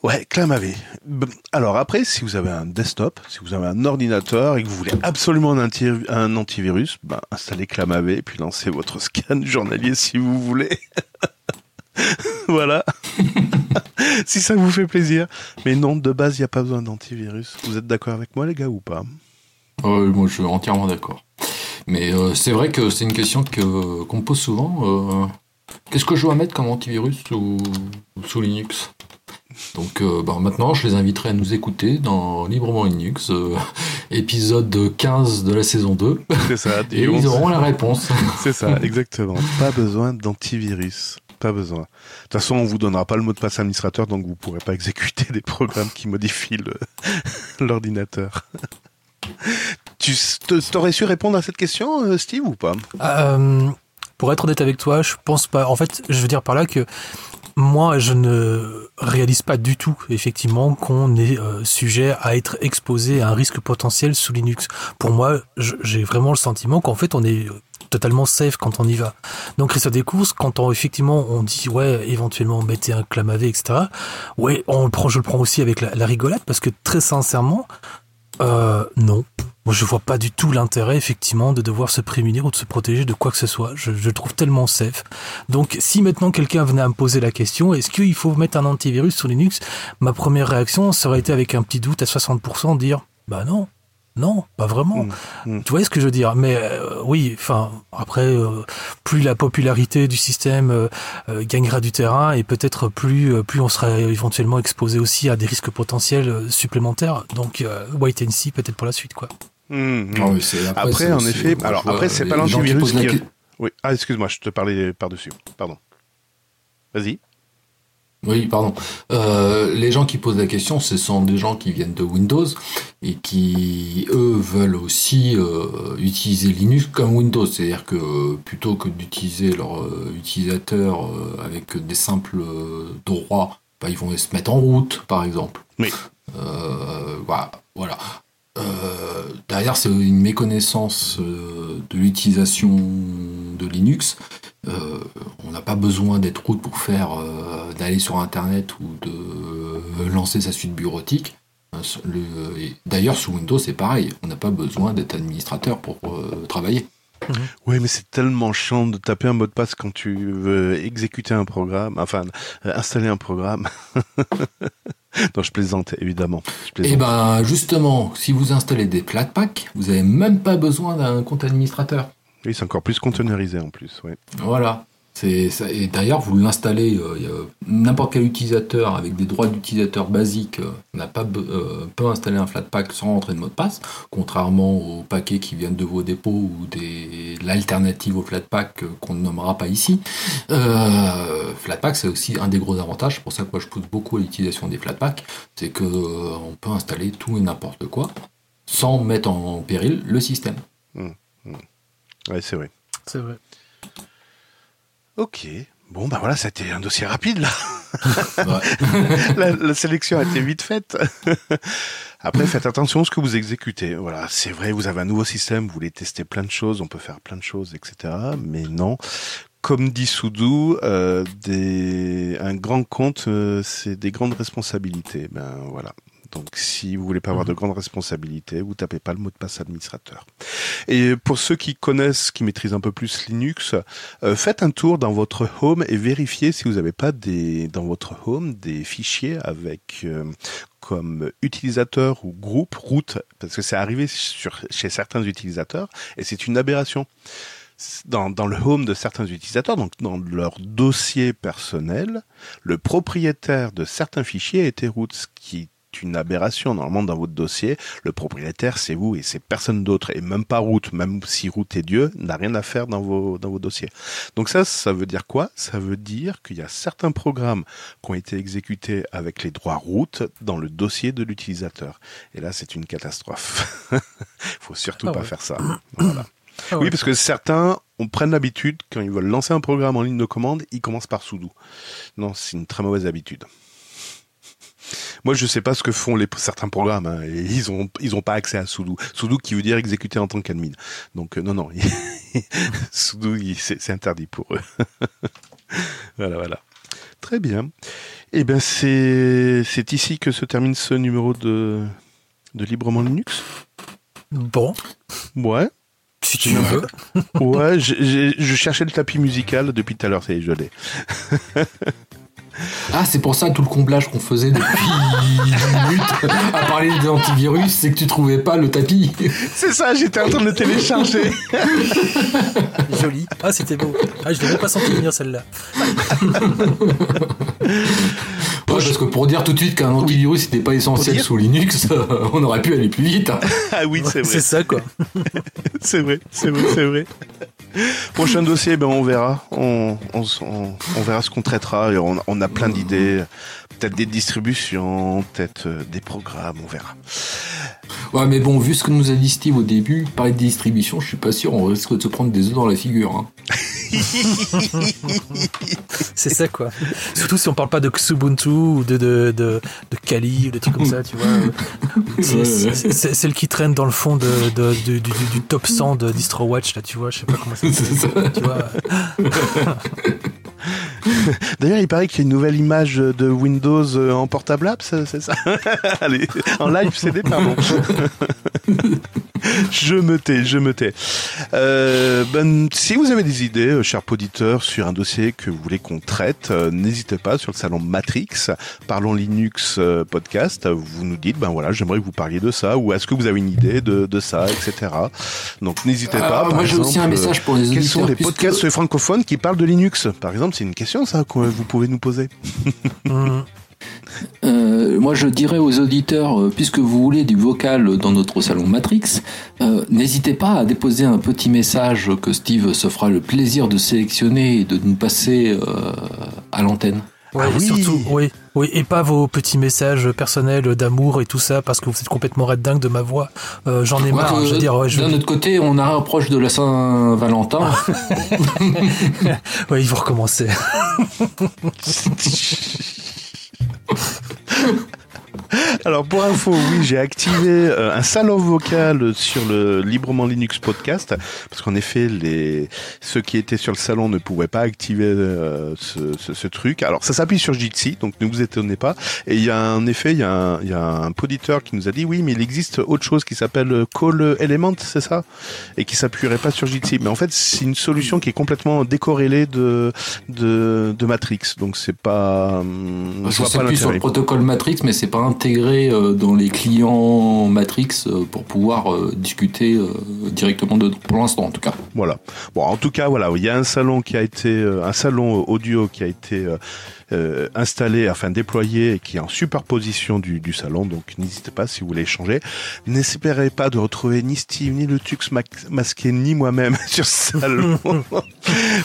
Ouais, ClamAV. Alors après, si vous avez un desktop, si vous avez un ordinateur et que vous voulez absolument un, antivirus, ben, installez ClamAV puis lancez votre [LAUGHS] scan journalier si vous voulez. [LAUGHS] voilà. [LAUGHS] si ça vous fait plaisir. Mais non, de base, il n'y a pas besoin d'antivirus. Vous êtes d'accord avec moi, les gars, ou pas? Euh, Moi, je suis entièrement d'accord. Mais euh, c'est vrai que c'est une question que, qu'on me pose souvent. Euh, qu'est-ce que je dois mettre comme antivirus sous Linux? Donc euh, bah, maintenant, je les inviterai à nous écouter dans Librement Linux, euh, [LAUGHS] épisode 15 de la saison 2. C'est ça. [LAUGHS] Et ils auront la réponse. [LAUGHS] C'est ça, exactement. Pas besoin d'antivirus. Pas besoin. De toute façon, on vous donnera pas le mot de passe administrateur, donc vous pourrez pas exécuter des programmes qui modifient l'ordinateur. tu aurais su répondre à cette question, euh, Steve, ou pas? Pour être honnête avec toi, je pense pas. En fait, je veux dire par là que moi, je ne réalise pas du tout, effectivement, qu'on est euh, sujet à être exposé à un risque potentiel sous Linux. Pour moi, j'ai vraiment le sentiment qu'en fait, on est totalement safe quand on y va. Donc, ça découvre quand on, effectivement, on dit, ouais, éventuellement, mettez un clamavé, etc. Ouais, on le prend, je le prends aussi avec la, la rigolade, parce que très sincèrement, euh, non. Moi, je vois pas du tout l'intérêt, effectivement, de devoir se prémunir ou de se protéger de quoi que ce soit. Je, je le trouve tellement safe. Donc, si maintenant quelqu'un venait à me poser la question, est-ce qu'il faut mettre un antivirus sur Linux Ma première réaction serait été avec un petit doute à 60%, dire, bah non. Non, pas vraiment. Mm, mm. Tu vois ce que je veux dire? Mais euh, oui, enfin, après, euh, plus la popularité du système euh, gagnera du terrain et peut-être plus, plus on sera éventuellement exposé aussi à des risques potentiels supplémentaires. Donc, wait and see peut-être pour la suite, quoi. Mm, après, après en effet, alors après, c'est pas l'antivirus qui. Oui. Ah, excuse-moi, je te parlais par-dessus. Pardon. Vas-y. Oui, pardon. Euh, les gens qui posent la question, ce sont des gens qui viennent de Windows et qui, eux, veulent aussi euh, utiliser Linux comme Windows. C'est-à-dire que plutôt que d'utiliser leur euh, utilisateur euh, avec des simples droits, bah, ils vont se mettre en route, par exemple. Oui. voilà. Voilà. derrière, c'est une méconnaissance de l'utilisation de Linux euh, on n'a pas besoin d'être route pour faire euh, d'aller sur internet ou de euh, lancer sa suite bureautique. D'ailleurs, sous Windows, c'est pareil. On n'a pas besoin d'être administrateur pour travailler. Mhm. Oui, mais c'est tellement chiant de taper un mot de passe quand tu veux exécuter un programme, enfin installer un programme. [LAUGHS] non, je plaisante, évidemment. Et eh ben, justement, si vous installez des Flatpak, vous n'avez même pas besoin d'un compte administrateur. Oui, c'est encore plus containerisé en plus. Ouais. Voilà. Ça, et d'ailleurs, vous l'installez, euh, n'importe quel utilisateur avec des droits d'utilisateur basiques euh, n'a pas euh, peut installer un Flatpak sans rentrer de mot de passe, contrairement aux paquets qui viennent de vos dépôts ou des l'alternative au Flatpak qu'on ne nommera pas ici. Flatpak, c'est aussi un des gros avantages. C'est pour ça que moi je pousse beaucoup à l'utilisation des Flatpak, c'est que on peut installer tout et n'importe quoi sans mettre en péril le système. Mmh, mmh. Oui, c'est vrai. C'est vrai. Ok. Bon, ben voilà, c'était un dossier rapide, là. [LAUGHS] la, sélection a été vite faite. Après, faites attention à ce que vous exécutez. Voilà, c'est vrai, vous avez un nouveau système, vous voulez tester plein de choses, on peut faire plein de choses, etc. Mais non, comme dit Soudou, euh, des, un grand compte, euh, c'est des grandes responsabilités. Ben voilà. Donc, si vous voulez pas avoir de mhm. grandes responsabilités, vous tapez pas le mot de passe administrateur. Et pour ceux qui connaissent, qui maîtrisent un peu plus Linux, euh, faites un tour dans votre home et vérifiez si vous n'avez pas des, dans votre home des fichiers avec euh, comme utilisateur ou groupe route, parce que c'est arrivé sur, chez certains utilisateurs et c'est une aberration. Dans, dans, le home de certains utilisateurs, donc dans leur dossier personnel, le propriétaire de certains fichiers était root, ce qui une aberration. Normalement, dans votre dossier, le propriétaire, c'est vous et c'est personne d'autre. Et même pas route, même si route est Dieu, n'a rien à faire dans vos, dans vos dossiers. Donc ça, ça veut dire quoi? Ça veut dire qu'il y a certains programmes qui ont été exécutés avec les droits route dans le dossier de l'utilisateur. Et là, c'est une catastrophe. Il [LAUGHS] faut surtout ah pas faire ça. Ah oui, parce que certains on prenne l'habitude, quand ils veulent lancer un programme en ligne de commande, ils commencent par sudo. Non, c'est une très mauvaise habitude. Moi, je sais pas ce que font les certains programmes. Hein, et ils ont ils ont pas accès à sudo. Sudo qui veut dire exécuter en tant qu'admin. Donc euh, non non, [LAUGHS] sudo c'est interdit pour eux. [LAUGHS] voilà voilà. Très bien. Eh ben c'est ici que se termine ce numéro de de librement Linux. Bon. Ouais. Si tu veux. ouais, je cherchais le tapis musical depuis tout à l'heure, c'est je l'ai. [LAUGHS] Ah, c'est pour ça tout le comblage qu'on faisait depuis [LAUGHS] minutes à parler des antivirus, c'est que tu trouvais pas le tapis. C'est ça, j'étais en train de le télécharger. Joli. Ah, c'était beau. Ah, je l'ai même pas senti venir celle-là. parce que pour dire tout de suite qu'un antivirus n'était pas essentiel sous Linux, [LAUGHS] on aurait pu aller plus vite. Ah oui, c'est vrai. C'est ça, quoi. [LAUGHS] c'est vrai, c'est vrai, c'est vrai. [LAUGHS] Prochain dossier, ben on verra. On, on, verra ce qu'on traitera. Et on, a plein d'idées. Peut-être des distributions, peut-être euh, des programmes, on verra. Ouais, mais bon, vu ce que nous a dit Steve au début, parler de distribution, je suis pas sûr, on risque de se prendre des œufs dans la figure. Hein. [LAUGHS] [LAUGHS] c'est ça quoi. Surtout si on parle pas de Xubuntu ou de, de, de, de Kali ou de trucs comme ça, tu vois. C'est celle qui traîne dans le fond de, de du, du, top 100 de DistroWatch, là, tu vois, je sais pas comment ça [LAUGHS] s'appelle. [LAUGHS] [LAUGHS] D'ailleurs, il paraît qu'il y a une nouvelle image de Windows euh, en portable app, c'est ça [LAUGHS] Allez, en live CD, pardon. [LAUGHS] je me tais, je me tais. Euh, ben, si vous avez des idées, euh, chers auditeurs, sur un dossier que vous voulez qu'on traite, n'hésitez pas sur le salon Matrix, Parlons Linux podcast. Vous nous dites, ben voilà, j'aimerais que vous parliez de ça, ou est-ce que vous avez une idée de, de ça, etc. Donc n'hésitez pas. moi j'ai aussi un message pour les auditeurs. Quels sont les podcasts francophones qui parlent de Linux, par exemple? C'est une question, ça, que vous pouvez nous poser. [LAUGHS] Euh, moi, je dirais aux auditeurs, euh, puisque vous voulez du vocal dans notre salon Matrix, euh, n'hésitez pas à déposer un petit message que Steve se fera le plaisir de sélectionner et de nous passer à l'antenne. Ouais, ah surtout, oui, oui, et pas vos petits messages personnels d'amour et tout ça, parce que vous êtes complètement red dingue de ma voix. Euh, j'en ai marre. je veux dire, D'un autre côté, on approche de la Saint-Valentin. [LAUGHS] oui, il faut recommencer. [LAUGHS] [LAUGHS] Alors pour info, oui, j'ai activé euh, un salon vocal sur le Librement Linux podcast parce qu'en effet, les ceux qui étaient sur le salon ne pouvaient pas activer euh, ce, ce, ce, truc. Alors ça s'appuie sur Jitsi, donc ne vous étonnez pas. Et il y a en effet, il y a un, y a un poditeur qui nous a dit oui, mais il existe autre chose qui s'appelle Call Element, c'est ça, et qui s'appuierait pas sur Jitsi. Mais en fait, c'est une solution qui est complètement décorrélée de de, de Matrix, donc c'est pas. Hum, ça s'appuie sur le protocole Matrix, mais c'est pas intégré euh, dans les clients Matrix euh, pour pouvoir euh, discuter directement dedans, pour l'instant en tout cas. Voilà. Bon, en tout cas, voilà, il y a un salon qui a été, un salon audio qui a été euh, installé, enfin déployé et qui est en superposition du, du salon. Donc n'hésitez pas si vous voulez échanger. N'espérez pas de retrouver ni Steve, ni le Tux masqué, ni moi-même [LAUGHS] sur ce salon. [LAUGHS]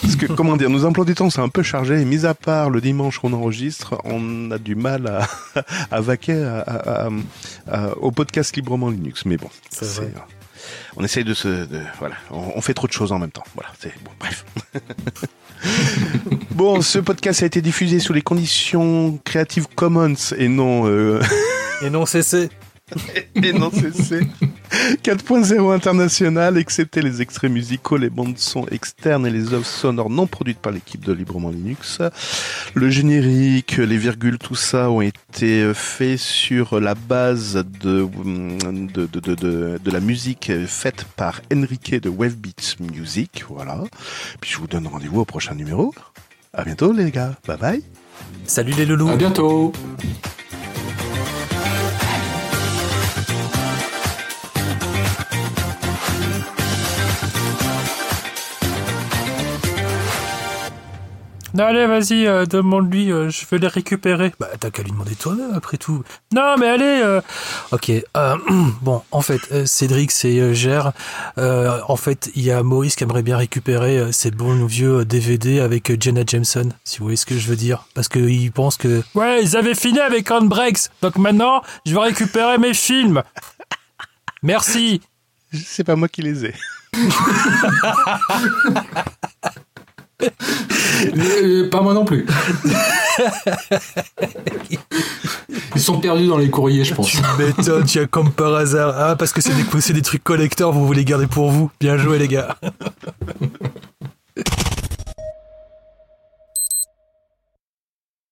Parce que comment dire, nos emplois du temps sont un peu chargés et mis à part le dimanche qu'on enregistre, on a du mal à, [LAUGHS] à vaquer à, au podcast librement Linux. Mais bon, c'est on essaye de se, de, voilà, on, on, fait trop de choses en même temps. Voilà, c'est bon, bref. [LAUGHS] bon, ce podcast a été diffusé sous les conditions Creative Commons et non. Euh... Et non CC. [LAUGHS] Et non, c'est 4.0 international, excepté les extraits musicaux, les bandes son externes et les œuvres sonores non produites par l'équipe de Librement Linux. Le générique, les virgules, tout ça ont été faits sur la base de, de, de, de, de la musique faite par Enrique de Wavbeats Music. Voilà. Puis je vous donne rendez-vous au prochain numéro. À bientôt les gars. Bye bye. Salut les loulous. À bientôt. Non, allez, vas-y, euh, demande-lui, euh, je vais les récupérer. Bah, t'as qu'à lui demander toi-même, après tout. Non, mais allez euh. Ok, [CLEARS THROAT] bon, en fait, Cédric, c'est Gère. en fait, il y a Maurice qui aimerait bien récupérer ces bons vieux DVD avec Jenna Jameson, si vous voyez ce que je veux dire. Parce qu'il pense que... Ouais, ils avaient fini avec Handbrakes, donc maintenant, je vais récupérer mes films. Merci. C'est pas moi qui les ai. [LAUGHS] Euh, pas moi non plus. Ils sont perdus dans les courriers, je pense. Tu m'étonnes, tu as comme par hasard. Ah, parce que c'est des, des trucs collecteurs, vous voulez garder pour vous. Bien joué, les gars.